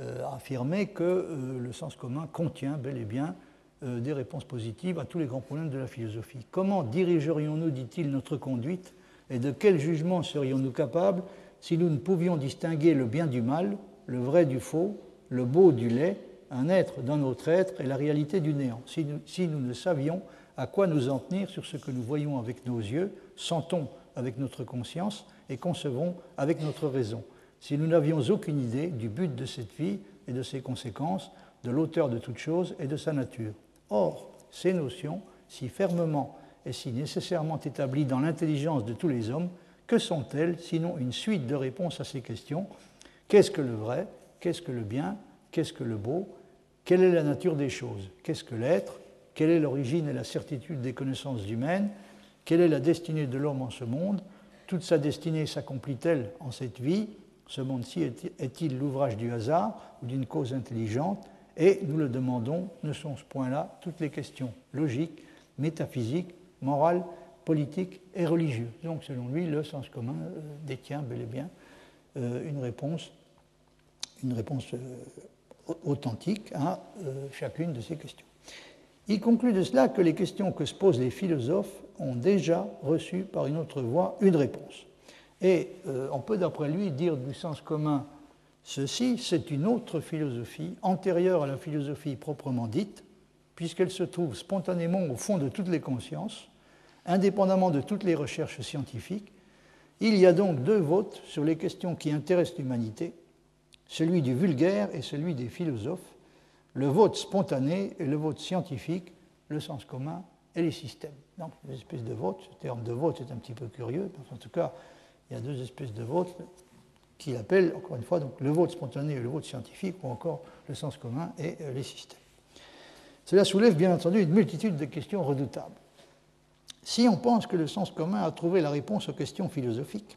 euh, affirmer que euh, le sens commun contient bel et bien euh, des réponses positives à tous les grands problèmes de la philosophie. Comment dirigerions-nous, dit-il, notre conduite et de quel jugement serions-nous capables si nous ne pouvions distinguer le bien du mal, le vrai du faux, le beau du laid, un être d'un autre être et la réalité du néant, si nous, si nous ne savions à quoi nous en tenir sur ce que nous voyons avec nos yeux, sentons avec notre conscience et concevons avec notre raison, si nous n'avions aucune idée du but de cette vie et de ses conséquences, de l'auteur de toute chose et de sa nature. Or, ces notions, si fermement et si nécessairement établies dans l'intelligence de tous les hommes, que sont-elles sinon une suite de réponses à ces questions? Qu'est-ce que le vrai Qu'est-ce que le bien? Qu'est-ce que le beau? Quelle est la nature des choses? Qu'est-ce que l'être? Quelle est l'origine et la certitude des connaissances humaines? Quelle est la destinée de l'homme en ce monde? Toute sa destinée s'accomplit-elle en cette vie? Ce monde-ci est-il l'ouvrage du hasard ou d'une cause intelligente? Et nous le demandons, ne sont ce point-là toutes les questions logiques, métaphysiques, morales, politiques et religieuses? Donc selon lui, le sens commun euh, détient bel et bien euh, une réponse, une réponse euh, authentique à chacune de ces questions. Il conclut de cela que les questions que se posent les philosophes ont déjà reçu par une autre voie une réponse. Et euh, on peut d'après lui dire du sens commun ceci, c'est une autre philosophie antérieure à la philosophie proprement dite, puisqu'elle se trouve spontanément au fond de toutes les consciences, indépendamment de toutes les recherches scientifiques. Il y a donc deux votes sur les questions qui intéressent l'humanité, celui du vulgaire et celui des philosophes, le vote spontané et le vote scientifique, le sens commun et les systèmes. Donc, des espèces de vote, ce terme de vote est un petit peu curieux, en tout cas, il y a deux espèces de vote qu'il appelle, encore une fois, le vote spontané et le vote scientifique, ou encore le sens commun et euh, les systèmes. Cela soulève bien entendu une multitude de questions redoutables. Si on pense que le sens commun a trouvé la réponse aux questions philosophiques,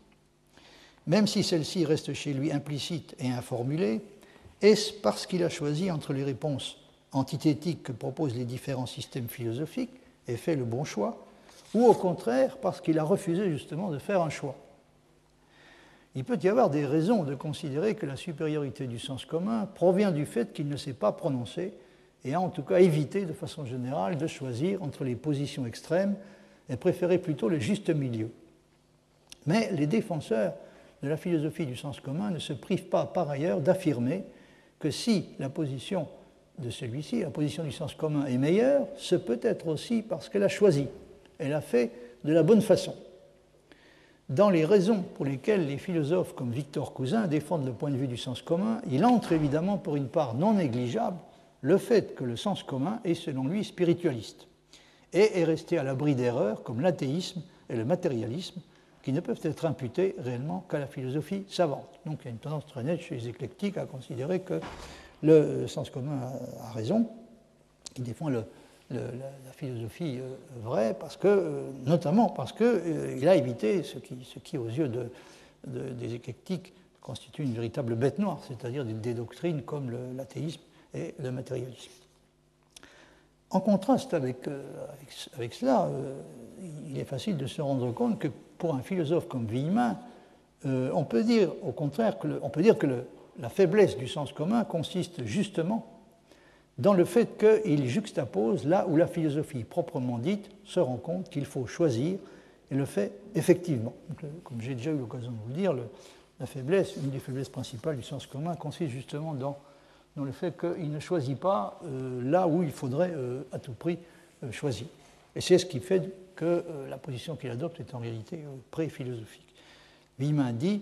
même si celle-ci reste chez lui implicite et informulée, est-ce parce qu'il a choisi entre les réponses antithétiques que proposent les différents systèmes philosophiques et fait le bon choix, ou au contraire parce qu'il a refusé justement de faire un choix? Il peut y avoir des raisons de considérer que la supériorité du sens commun provient du fait qu'il ne s'est pas prononcé et a en tout cas évité de façon générale de choisir entre les positions extrêmes et préféré plutôt le juste milieu. Mais les défenseurs de la philosophie du sens commun ne se privent pas par ailleurs d'affirmer que si la position de celui-ci, la position du sens commun est meilleure, ce peut être aussi parce qu'elle a choisi, elle a fait de la bonne façon. Dans les raisons pour lesquelles les philosophes comme Victor Cousin défendent le point de vue du sens commun, il entre évidemment pour une part non négligeable le fait que le sens commun est selon lui spiritualiste et est resté à l'abri d'erreurs comme l'athéisme et le matérialisme qui ne peuvent être imputés réellement qu'à la philosophie savante. Donc il y a une tendance très nette chez les éclectiques à considérer que le sens commun a, raison, qui défend la, philosophie euh, vraie, parce que, euh, notamment parce qu'il euh, a évité ce qui, ce qui aux yeux des éclectiques, constitue une véritable bête noire, c'est-à-dire des, doctrines comme l'athéisme et le matérialisme. En contraste avec, avec cela, il est facile de se rendre compte que pour un philosophe comme Villemin, euh, on peut dire au contraire que, peut dire que la faiblesse du sens commun consiste justement dans le fait qu'il juxtapose là où la philosophie proprement dite se rend compte qu'il faut choisir et le fait effectivement. Euh, comme j'ai déjà eu l'occasion de vous le dire, la faiblesse, une des faiblesses principales du sens commun consiste justement dans, dans le fait qu'il ne choisit pas euh, là où il faudrait à tout prix choisir. Et c'est ce qui fait que euh, la position qu'il adopte est en réalité euh, pré-philosophique. Wieman dit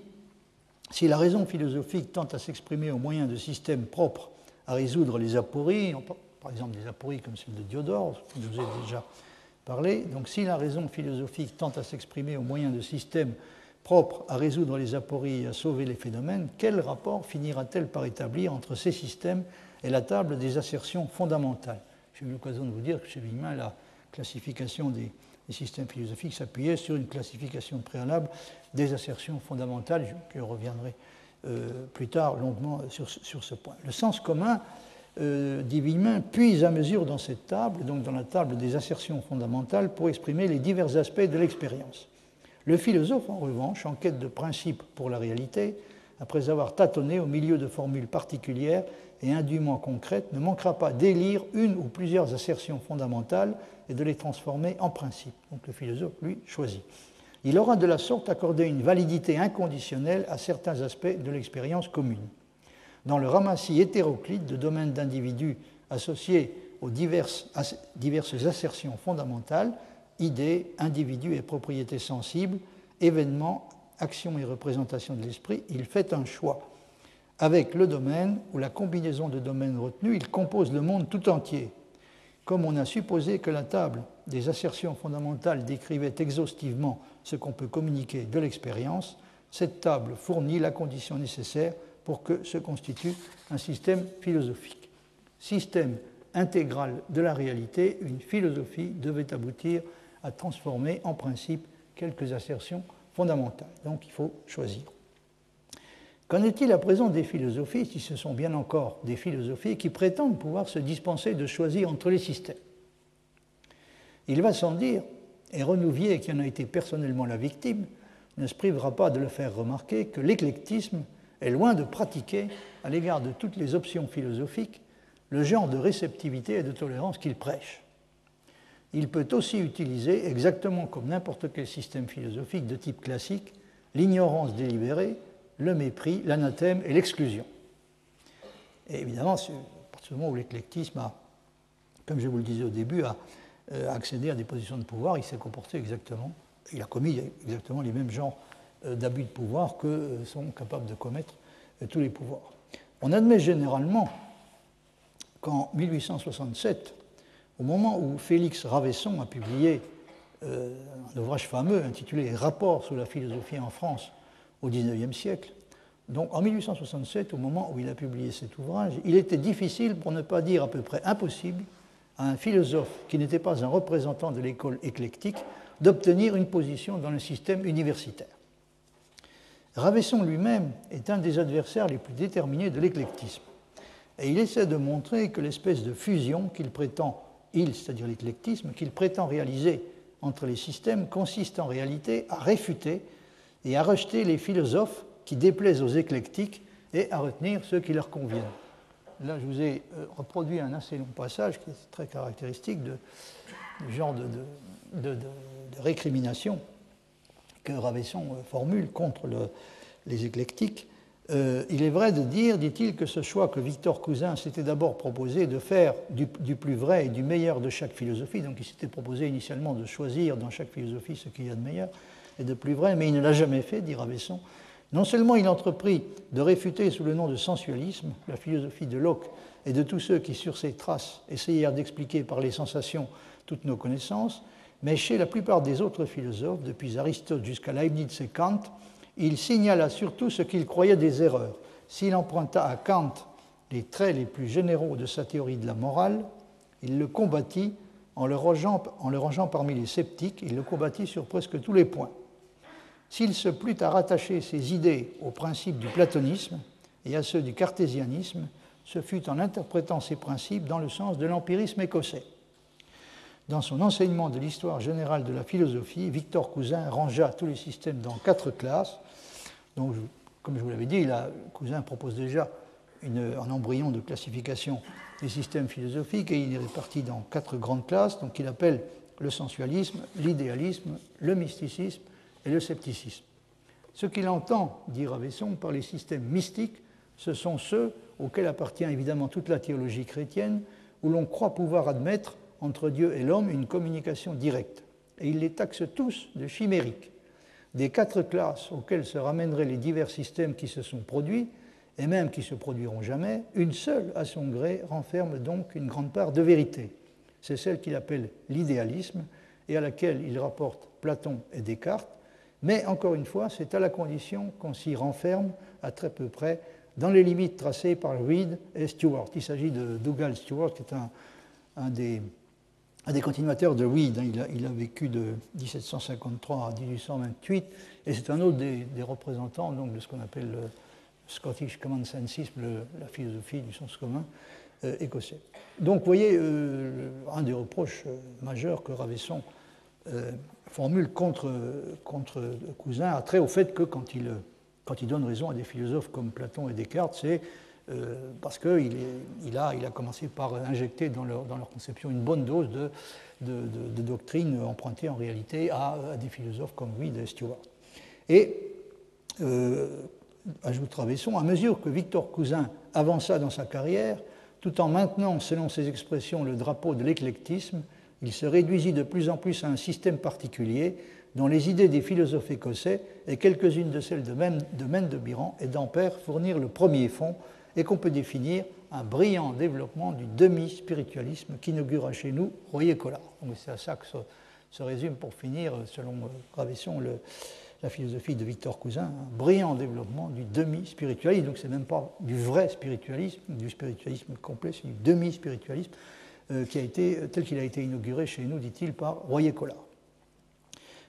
si la raison philosophique tente à s'exprimer au moyen de systèmes propres à résoudre les apories, par exemple des apories comme celle de Diodore, je vous ai déjà parlé, donc si la raison philosophique tente à s'exprimer au moyen de systèmes propres à résoudre les apories et à sauver les phénomènes, quel rapport finira-t-elle par établir entre ces systèmes et la table des assertions fondamentales J'ai eu l'occasion de vous dire que chez Wieman, la classification des systèmes philosophiques s'appuyaient sur une classification préalable des assertions fondamentales. Je, reviendrai euh, plus tard longuement sur, ce point. Le sens commun euh, dit Villemin puise à mesure dans cette table, donc dans la table des assertions fondamentales, pour exprimer les divers aspects de l'expérience. Le philosophe, en revanche, en quête de principes pour la réalité, après avoir tâtonné au milieu de formules particulières et indûment concrètes, ne manquera pas d'élire une ou plusieurs assertions fondamentales et de les transformer en principes. Donc le philosophe, lui, choisit. Il aura de la sorte accordé une validité inconditionnelle à certains aspects de l'expérience commune. Dans le ramassis hétéroclite de domaines d'individus associés aux diverses, diverses assertions fondamentales, idées, individus et propriétés sensibles, événements, actions et représentations de l'esprit, il fait un choix. Avec le domaine ou la combinaison de domaines retenus, il compose le monde tout entier. Comme on a supposé que la table des assertions fondamentales décrivait exhaustivement ce qu'on peut communiquer de l'expérience, cette table fournit la condition nécessaire pour que se constitue un système philosophique. Système intégral de la réalité, une philosophie devait aboutir transformer en principe quelques assertions fondamentales. Donc il faut choisir. Qu'en est-il à présent des philosophies, si ce sont bien encore des philosophies qui prétendent pouvoir se dispenser de choisir entre les systèmes? Il va sans dire, et Renouvier, qui en a été personnellement la victime, ne se privera pas de le faire remarquer que l'éclectisme est loin de pratiquer, à l'égard de toutes les options philosophiques, le genre de réceptivité et de tolérance qu'il prêche. Il peut aussi utiliser, exactement comme n'importe quel système philosophique de type classique, l'ignorance délibérée, le mépris, l'anathème et l'exclusion. Et évidemment, à partir du moment où l'éclectisme a, comme je vous le disais au début, a euh, accédé à des positions de pouvoir, il s'est comporté exactement, il a commis exactement les mêmes genres euh, d'abus de pouvoir que euh, sont capables de commettre tous les pouvoirs. On admet généralement qu'en 1867, au moment où Félix Ravesson a publié un ouvrage fameux intitulé Rapport sur la philosophie en France au XIXe siècle, donc en 1867, au moment où il a publié cet ouvrage, il était difficile, pour ne pas dire à peu près impossible, à un philosophe qui n'était pas un représentant de l'école éclectique d'obtenir une position dans le système universitaire. Ravesson lui-même est un des adversaires les plus déterminés de l'éclectisme. Et il essaie de montrer que l'espèce de fusion qu'il prétend, il, c'est-à-dire l'éclectisme, qu'il prétend réaliser entre les systèmes consiste en réalité à réfuter et à rejeter les philosophes qui déplaisent aux éclectiques et à retenir ceux qui leur conviennent. Là, je vous ai euh, reproduit un assez long passage qui est très caractéristique de, du genre de récrimination que Ravesson euh, formule contre les éclectiques. Euh, il est vrai de dire, dit-il, que ce choix que Victor Cousin s'était d'abord proposé de faire du, plus vrai et du meilleur de chaque philosophie, donc il s'était proposé initialement de choisir dans chaque philosophie ce qu'il y a de meilleur et de plus vrai, mais il ne l'a jamais fait, dit Ravesson. Non seulement il entreprit de réfuter sous le nom de sensualisme la philosophie de Locke et de tous ceux qui, sur ses traces, essayèrent d'expliquer par les sensations toutes nos connaissances, mais chez la plupart des autres philosophes, depuis Aristote jusqu'à Leibniz et Kant, il signala surtout ce qu'il croyait des erreurs. S'il emprunta à Kant les traits les plus généraux de sa théorie de la morale, il le combattit en le rangeant, parmi les sceptiques, il le combattit sur presque tous les points. S'il se plut à rattacher ses idées aux principes du platonisme et à ceux du cartésianisme, ce fut en interprétant ces principes dans le sens de l'empirisme écossais. Dans son enseignement de l'histoire générale de la philosophie, Victor Cousin rangea tous les systèmes dans quatre classes. Donc, comme je vous l'avais dit, Cousin propose déjà un embryon de classification des systèmes philosophiques et il est réparti dans quatre grandes classes, donc il appelle le sensualisme, l'idéalisme, le mysticisme et le scepticisme. Ce qu'il entend, dit Ravesson, par les systèmes mystiques, ce sont ceux auxquels appartient évidemment toute la théologie chrétienne, où l'on croit pouvoir admettre entre Dieu et l'homme une communication directe. Et il les taxe tous de chimériques. Des quatre classes auxquelles se ramèneraient les divers systèmes qui se sont produits, et même qui se produiront jamais, une seule, à son gré, renferme donc une grande part de vérité. C'est celle qu'il appelle l'idéalisme, et à laquelle il rapporte Platon et Descartes, mais encore une fois, c'est à la condition qu'on s'y renferme à très peu près dans les limites tracées par Reed et Stewart. Il s'agit de Dougal Stewart, qui est un, un des un des continuateurs de Weed. Hein, il, a, vécu de 1753 à 1828, et c'est un autre des, représentants donc, de ce qu'on appelle le Scottish Common Sense, la philosophie du sens commun euh, écossais. Donc, vous voyez, euh, un des reproches euh, majeurs que Ravesson formule contre, contre Cousin a trait au fait que quand il, quand il donne raison à des philosophes comme Platon et Descartes, c'est parce qu'il il a, commencé par injecter dans leur, conception une bonne dose de, de, de, doctrine empruntée en réalité à, des philosophes comme Reed et Stewart. Et, ajoute Ravesson, à mesure que Victor Cousin avança dans sa carrière, tout en maintenant, selon ses expressions, le drapeau de l'éclectisme, il se réduisit de plus en plus à un système particulier dont les idées des philosophes écossais et quelques-unes de celles de Mende de Biran et d'Ampère fournirent le premier fond et qu'on peut définir un brillant développement du demi-spiritualisme qu'inaugura chez nous Royer Collard. C'est à ça que se, résume pour finir, selon Gravesson, le, la philosophie de Victor Cousin, un brillant développement du demi-spiritualisme. Donc, ce n'est même pas du vrai spiritualisme, du spiritualisme complet, c'est du demi-spiritualisme euh, qui a été, tel qu'il a été inauguré chez nous, dit-il, par Royer Collard.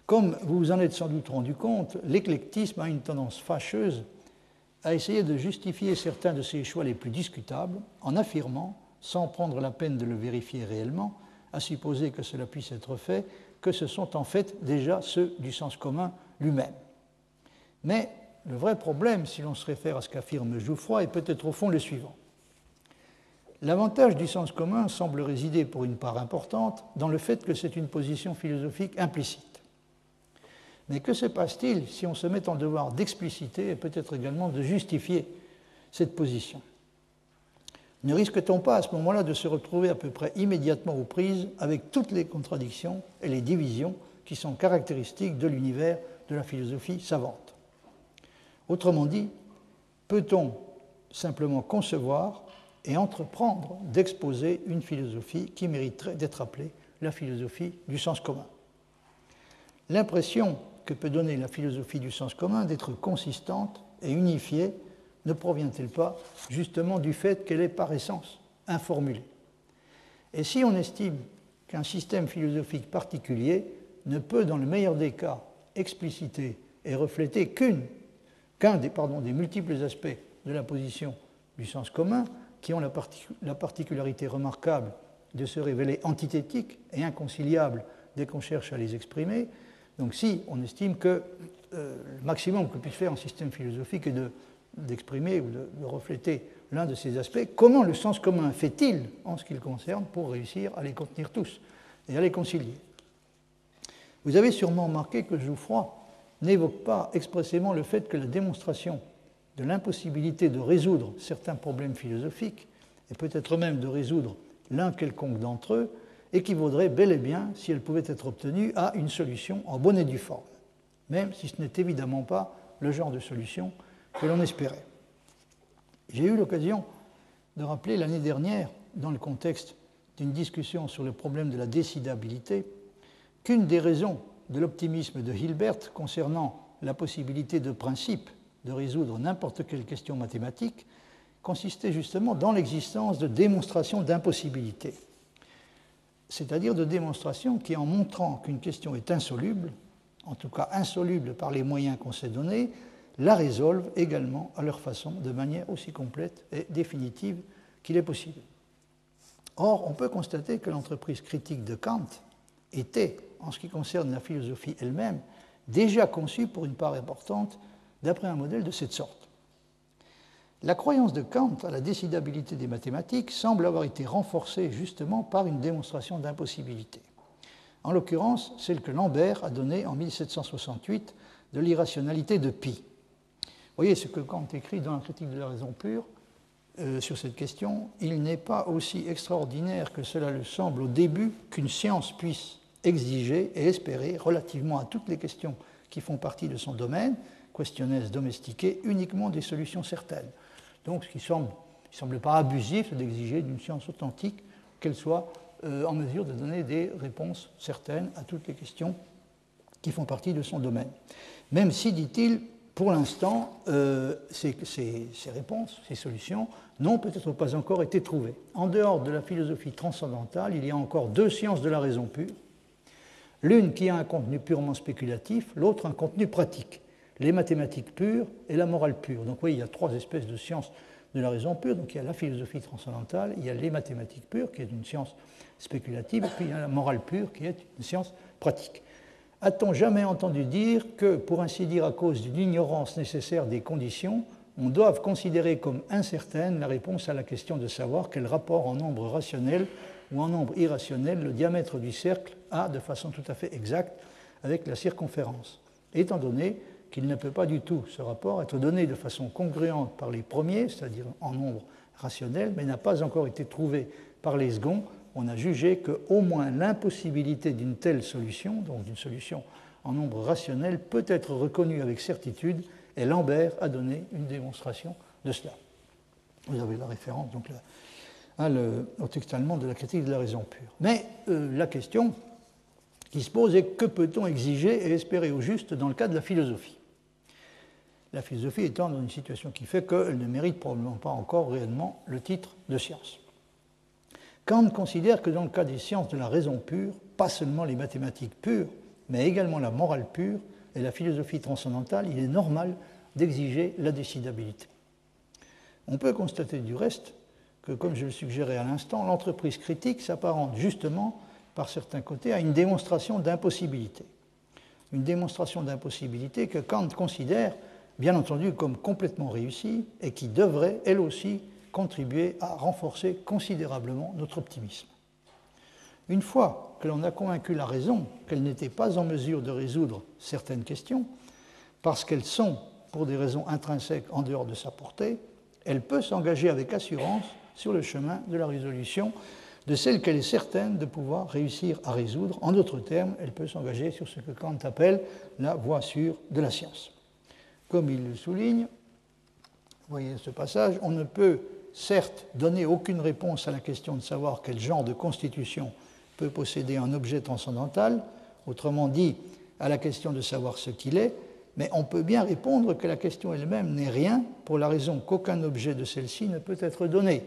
Comme vous vous en êtes sans doute rendu compte, l'éclectisme a une tendance fâcheuse à essayer de justifier certains de ses choix les plus discutables en affirmant, sans prendre la peine de le vérifier réellement, à supposer que cela puisse être fait, que ce sont en fait déjà ceux du sens commun lui-même. Mais le vrai problème, si l'on se réfère à ce qu'affirme Jouffroy, est peut-être au fond le suivant. L'avantage du sens commun semble résider pour une part importante dans le fait que c'est une position philosophique implicite. Mais que se passe-t-il si on se met en devoir d'expliciter et peut-être également de justifier cette position? Ne risque-t-on pas à ce moment-là de se retrouver à peu près immédiatement aux prises avec toutes les contradictions et les divisions qui sont caractéristiques de l'univers de la philosophie savante? Autrement dit, peut-on simplement concevoir et entreprendre d'exposer une philosophie qui mériterait d'être appelée la philosophie du sens commun? Que peut donner la philosophie du sens commun d'être consistante et unifiée ne provient-elle pas justement du fait qu'elle est par essence informulée? Et si on estime qu'un système philosophique particulier ne peut, dans le meilleur des cas, expliciter et refléter qu'un des, multiples aspects de la position du sens commun qui ont la, la particularité remarquable de se révéler antithétiques et inconciliables dès qu'on cherche à les exprimer. Donc si on estime que euh, le maximum que puisse faire un système philosophique est d'exprimer ou de, refléter l'un de ces aspects, comment le sens commun fait-il en ce qui le concerne pour réussir à les contenir tous et à les concilier? Vous avez sûrement remarqué que Jouffroy n'évoque pas expressément le fait que la démonstration de l'impossibilité de résoudre certains problèmes philosophiques, et peut-être même de résoudre l'un quelconque d'entre eux, équivaudrait bel et bien, si elle pouvait être obtenue, à une solution en bonne et due forme, même si ce n'est évidemment pas le genre de solution que l'on espérait. J'ai eu l'occasion de rappeler l'année dernière, dans le contexte d'une discussion sur le problème de la décidabilité, qu'une des raisons de l'optimisme de Hilbert concernant la possibilité de principe de résoudre n'importe quelle question mathématique consistait justement dans l'existence de démonstrations d'impossibilité, c'est-à-dire de démonstrations qui, en montrant qu'une question est insoluble, en tout cas insoluble par les moyens qu'on s'est donnés, la résolvent également à leur façon de manière aussi complète et définitive qu'il est possible. Or, on peut constater que l'entreprise critique de Kant était en ce qui concerne la philosophie elle-même, déjà conçue pour une part importante d'après un modèle de cette sorte. La croyance de Kant à la décidabilité des mathématiques semble avoir été renforcée justement par une démonstration d'impossibilité. En l'occurrence, celle que Lambert a donnée en 1768 de l'irrationalité de Pi. Voyez ce que Kant écrit dans la critique de la raison pure euh, sur cette question. Il n'est pas aussi extraordinaire que cela le semble au début qu'une science puisse exiger et espérer relativement à toutes les questions qui font partie de son domaine, questionnaises domestiquées, uniquement des solutions certaines. Donc ce qui semble, ne semble pas abusif, c'est d'exiger d'une science authentique qu'elle soit euh, en mesure de donner des réponses certaines à toutes les questions qui font partie de son domaine. Même si, dit-il, pour l'instant, euh, ces, réponses, ces solutions n'ont peut-être pas encore été trouvées. En dehors de la philosophie transcendantale, il y a encore deux sciences de la raison pure. L'une qui a un contenu purement spéculatif, l'autre un contenu pratique. Les mathématiques pures et la morale pure. Donc oui, il y a trois espèces de sciences de la raison pure. Donc il y a la philosophie transcendantale, il y a les mathématiques pures, qui est une science spéculative, et puis il y a la morale pure, qui est une science pratique. A-t-on jamais entendu dire que, pour ainsi dire, à cause d'une ignorance nécessaire des conditions, on doit considérer comme incertaine la réponse à la question de savoir quel rapport en nombre rationnel ou en nombre irrationnel le diamètre du cercle a de façon tout à fait exacte avec la circonférence, étant donné qu'il ne peut pas du tout, ce rapport, être donné de façon congruente par les premiers, c'est-à-dire en nombre rationnel, mais n'a pas encore été trouvé par les seconds on a jugé qu'au moins l'impossibilité d'une telle solution, donc d'une solution en nombre rationnel, peut être reconnue avec certitude, et Lambert a donné une démonstration de cela. Vous avez la référence donc hein, au texte allemand de la critique de la raison pure. Mais euh, la question qui se pose est que peut-on exiger et espérer au juste dans le cas de la philosophie? La philosophie étant dans une situation qui fait qu'elle ne mérite probablement pas encore réellement le titre de science. Kant considère que dans le cas des sciences de la raison pure, pas seulement les mathématiques pures, mais également la morale pure et la philosophie transcendantale, il est normal d'exiger la décidabilité. On peut constater du reste que, comme je le suggérais à l'instant, l'entreprise critique s'apparente justement, par certains côtés, à une démonstration d'impossibilité. Une démonstration d'impossibilité que Kant considère, bien entendu, comme complètement réussie et qui devrait, elle aussi, contribuer à renforcer considérablement notre optimisme. Une fois que l'on a convaincu la raison qu'elle n'était pas en mesure de résoudre certaines questions, parce qu'elles sont, pour des raisons intrinsèques, en dehors de sa portée, elle peut s'engager avec assurance sur le chemin de la résolution de celle qu'elle est certaine de pouvoir réussir à résoudre. En d'autres termes, elle peut s'engager sur ce que Kant appelle la voie sûre de la science. Comme il le souligne, vous voyez ce passage, on ne peut certes, donner aucune réponse à la question de savoir quel genre de constitution peut posséder un objet transcendantal, autrement dit, à la question de savoir ce qu'il est, mais on peut bien répondre que la question elle-même n'est rien pour la raison qu'aucun objet de celle-ci ne peut être donné.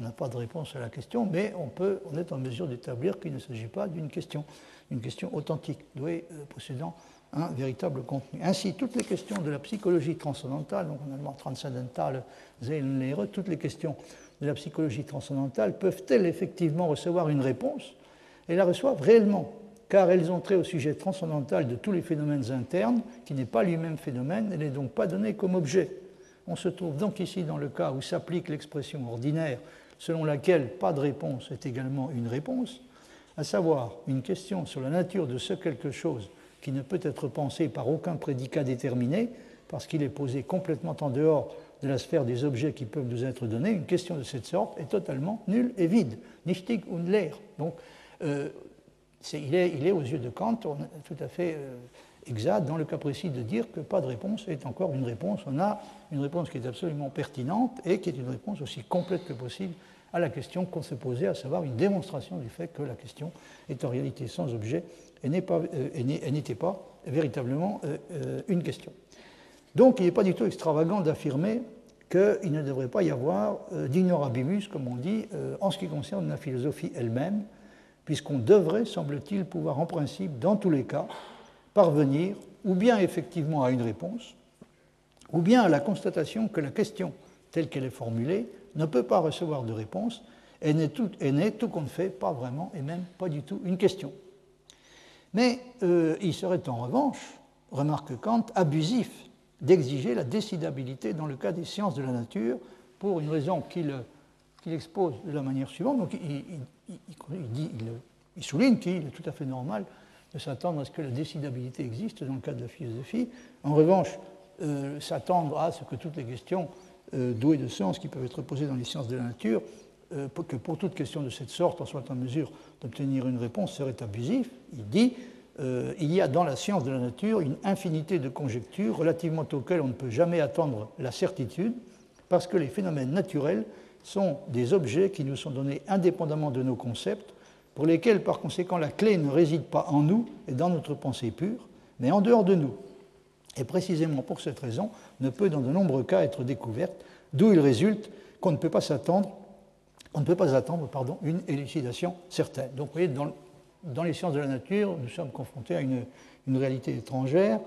On n'a pas de réponse à la question, mais on, est en mesure d'établir qu'il ne s'agit pas d'une question, une question authentique, douée, euh, possédant un véritable contenu. Ainsi, toutes les questions de la psychologie transcendantale, donc en allemand transcendentale, Seelenlehre, toutes les questions de la psychologie transcendantale peuvent-elles effectivement recevoir une réponse? Et la reçoivent réellement, car elles ont trait au sujet transcendantal de tous les phénomènes internes, qui n'est pas lui-même phénomène, et n'est donc pas donné comme objet. On se trouve donc ici dans le cas où s'applique l'expression ordinaire selon laquelle pas de réponse est également une réponse, à savoir une question sur la nature de ce quelque chose qui ne peut être pensé par aucun prédicat déterminé, parce qu'il est posé complètement en dehors de la sphère des objets qui peuvent nous être donnés, une question de cette sorte est totalement nulle et vide. Nichtig und leer. Donc, euh, il, est, aux yeux de Kant tout à fait euh, exact, dans le cas précis, de dire que pas de réponse est encore une réponse. On a une réponse qui est absolument pertinente et qui est une réponse aussi complète que possible à la question qu'on s'est posée, à savoir une démonstration du fait que la question est en réalité sans objet et euh, n'était pas, véritablement euh, euh, une question. Donc il n'est pas du tout extravagant d'affirmer qu'il ne devrait pas y avoir d'ignorabimus, comme on dit, en ce qui concerne la philosophie elle-même, puisqu'on devrait, semble-t-il, pouvoir en principe, dans tous les cas, parvenir ou bien effectivement à une réponse, ou bien à la constatation que la question telle qu'elle est formulée ne peut pas recevoir de réponse et n'est tout, tout compte fait pas vraiment et même pas du tout une question. Mais euh, il serait en revanche, remarque Kant, abusif d'exiger la décidabilité dans le cas des sciences de la nature pour une raison qu'il expose de la manière suivante. Donc il, souligne qu'il est tout à fait normal de s'attendre à ce que la décidabilité existe dans le cas de la philosophie. En revanche, euh, s'attendre à ce que toutes les questions euh, douées de sens qui peuvent être posées dans les sciences de la nature euh, que pour toute question de cette sorte, on soit en mesure d'obtenir une réponse serait abusif. Il dit euh, il y a dans la science de la nature une infinité de conjectures relativement auxquelles on ne peut jamais attendre la certitude, parce que les phénomènes naturels sont des objets qui nous sont donnés indépendamment de nos concepts, pour lesquels par conséquent la clé ne réside pas en nous et dans notre pensée pure, mais en dehors de nous. Et précisément pour cette raison ne peut dans de nombreux cas être découverte, d'où il résulte qu'on ne peut pas s'attendre on ne peut pas attendre une élucidation certaine. Donc vous voyez, dans, les sciences de la nature, nous sommes confrontés à une, réalité étrangère,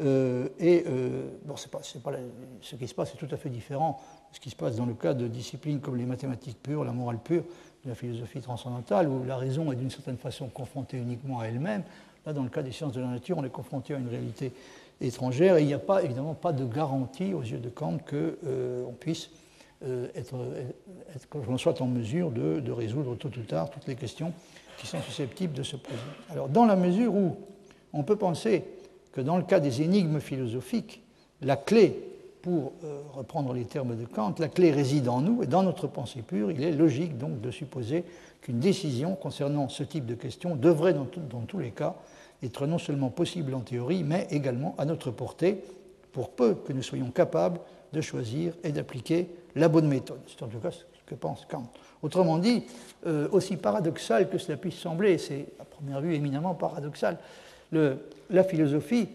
euh, et euh, pas, pas ce qui se passe est tout à fait différent de ce qui se passe dans le cas de disciplines comme les mathématiques pures, la morale pure, la philosophie transcendantale, où la raison est d'une certaine façon confrontée uniquement à elle-même. Là, dans le cas des sciences de la nature, on est confronté à une réalité étrangère, et il n'y a pas, évidemment pas de garantie aux yeux de Kant qu'on euh, puisse euh, être, être, que l'on soit en mesure de, résoudre tôt ou tard toutes les questions qui sont susceptibles de se poser. Alors, dans la mesure où on peut penser que dans le cas des énigmes philosophiques, la clé, pour euh, reprendre les termes de Kant, la clé réside en nous et dans notre pensée pure, il est logique donc de supposer qu'une décision concernant ce type de questions devrait dans tous les cas être non seulement possible en théorie, mais également à notre portée, pour peu que nous soyons capables de choisir et d'appliquer la bonne méthode. C'est en tout cas ce que pense Kant. Autrement dit, euh, aussi paradoxal que cela puisse sembler, c'est à première vue éminemment paradoxal, la philosophie,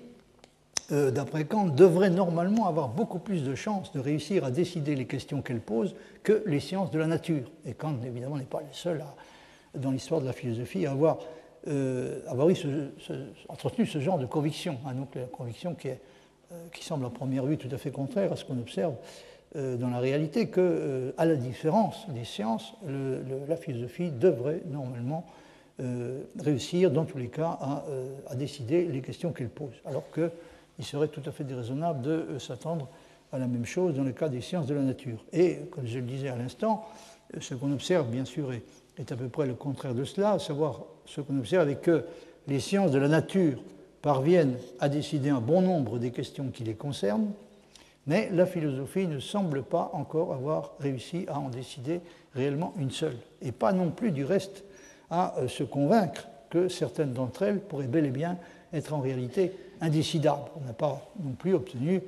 euh, d'après Kant, devrait normalement avoir beaucoup plus de chances de réussir à décider les questions qu'elle pose que les sciences de la nature. Et Kant, évidemment, n'est pas le seul à, dans l'histoire de la philosophie à avoir, euh, avoir ce, ce, entretenu ce genre de conviction, hein, donc la conviction qui, euh, semble à première vue tout à fait contraire à ce qu'on observe euh, dans la réalité que, à la différence des sciences, la philosophie devrait normalement réussir, dans tous les cas, à décider les questions qu'elle pose, alors qu'il serait tout à fait déraisonnable de s'attendre à la même chose dans le cas des sciences de la nature. Et, comme je le disais à l'instant, ce qu'on observe, bien sûr, est, est, à peu près le contraire de cela, à savoir ce qu'on observe est que les sciences de la nature parviennent à décider un bon nombre des questions qui les concernent, mais la philosophie ne semble pas encore avoir réussi à en décider réellement une seule, et pas non plus du reste à euh, se convaincre que certaines d'entre elles pourraient bel et bien être en réalité indécidables. On n'a pas non plus obtenu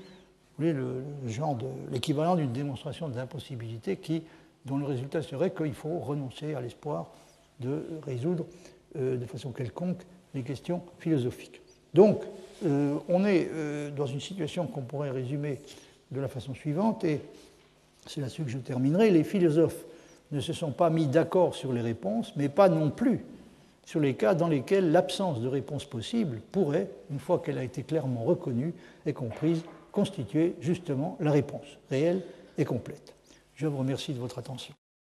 le, genre de l'équivalent d'une démonstration d'impossibilité qui, dont le résultat serait qu'il faut renoncer à l'espoir de résoudre euh, de façon quelconque les questions philosophiques. Donc, euh, on est euh, dans une situation qu'on pourrait résumer de la façon suivante, et c'est là-dessus que je terminerai. Les philosophes ne se sont pas mis d'accord sur les réponses, mais pas non plus sur les cas dans lesquels l'absence de réponse possible pourrait, une fois qu'elle a été clairement reconnue et comprise, constituer justement la réponse réelle et complète. Je vous remercie de votre attention.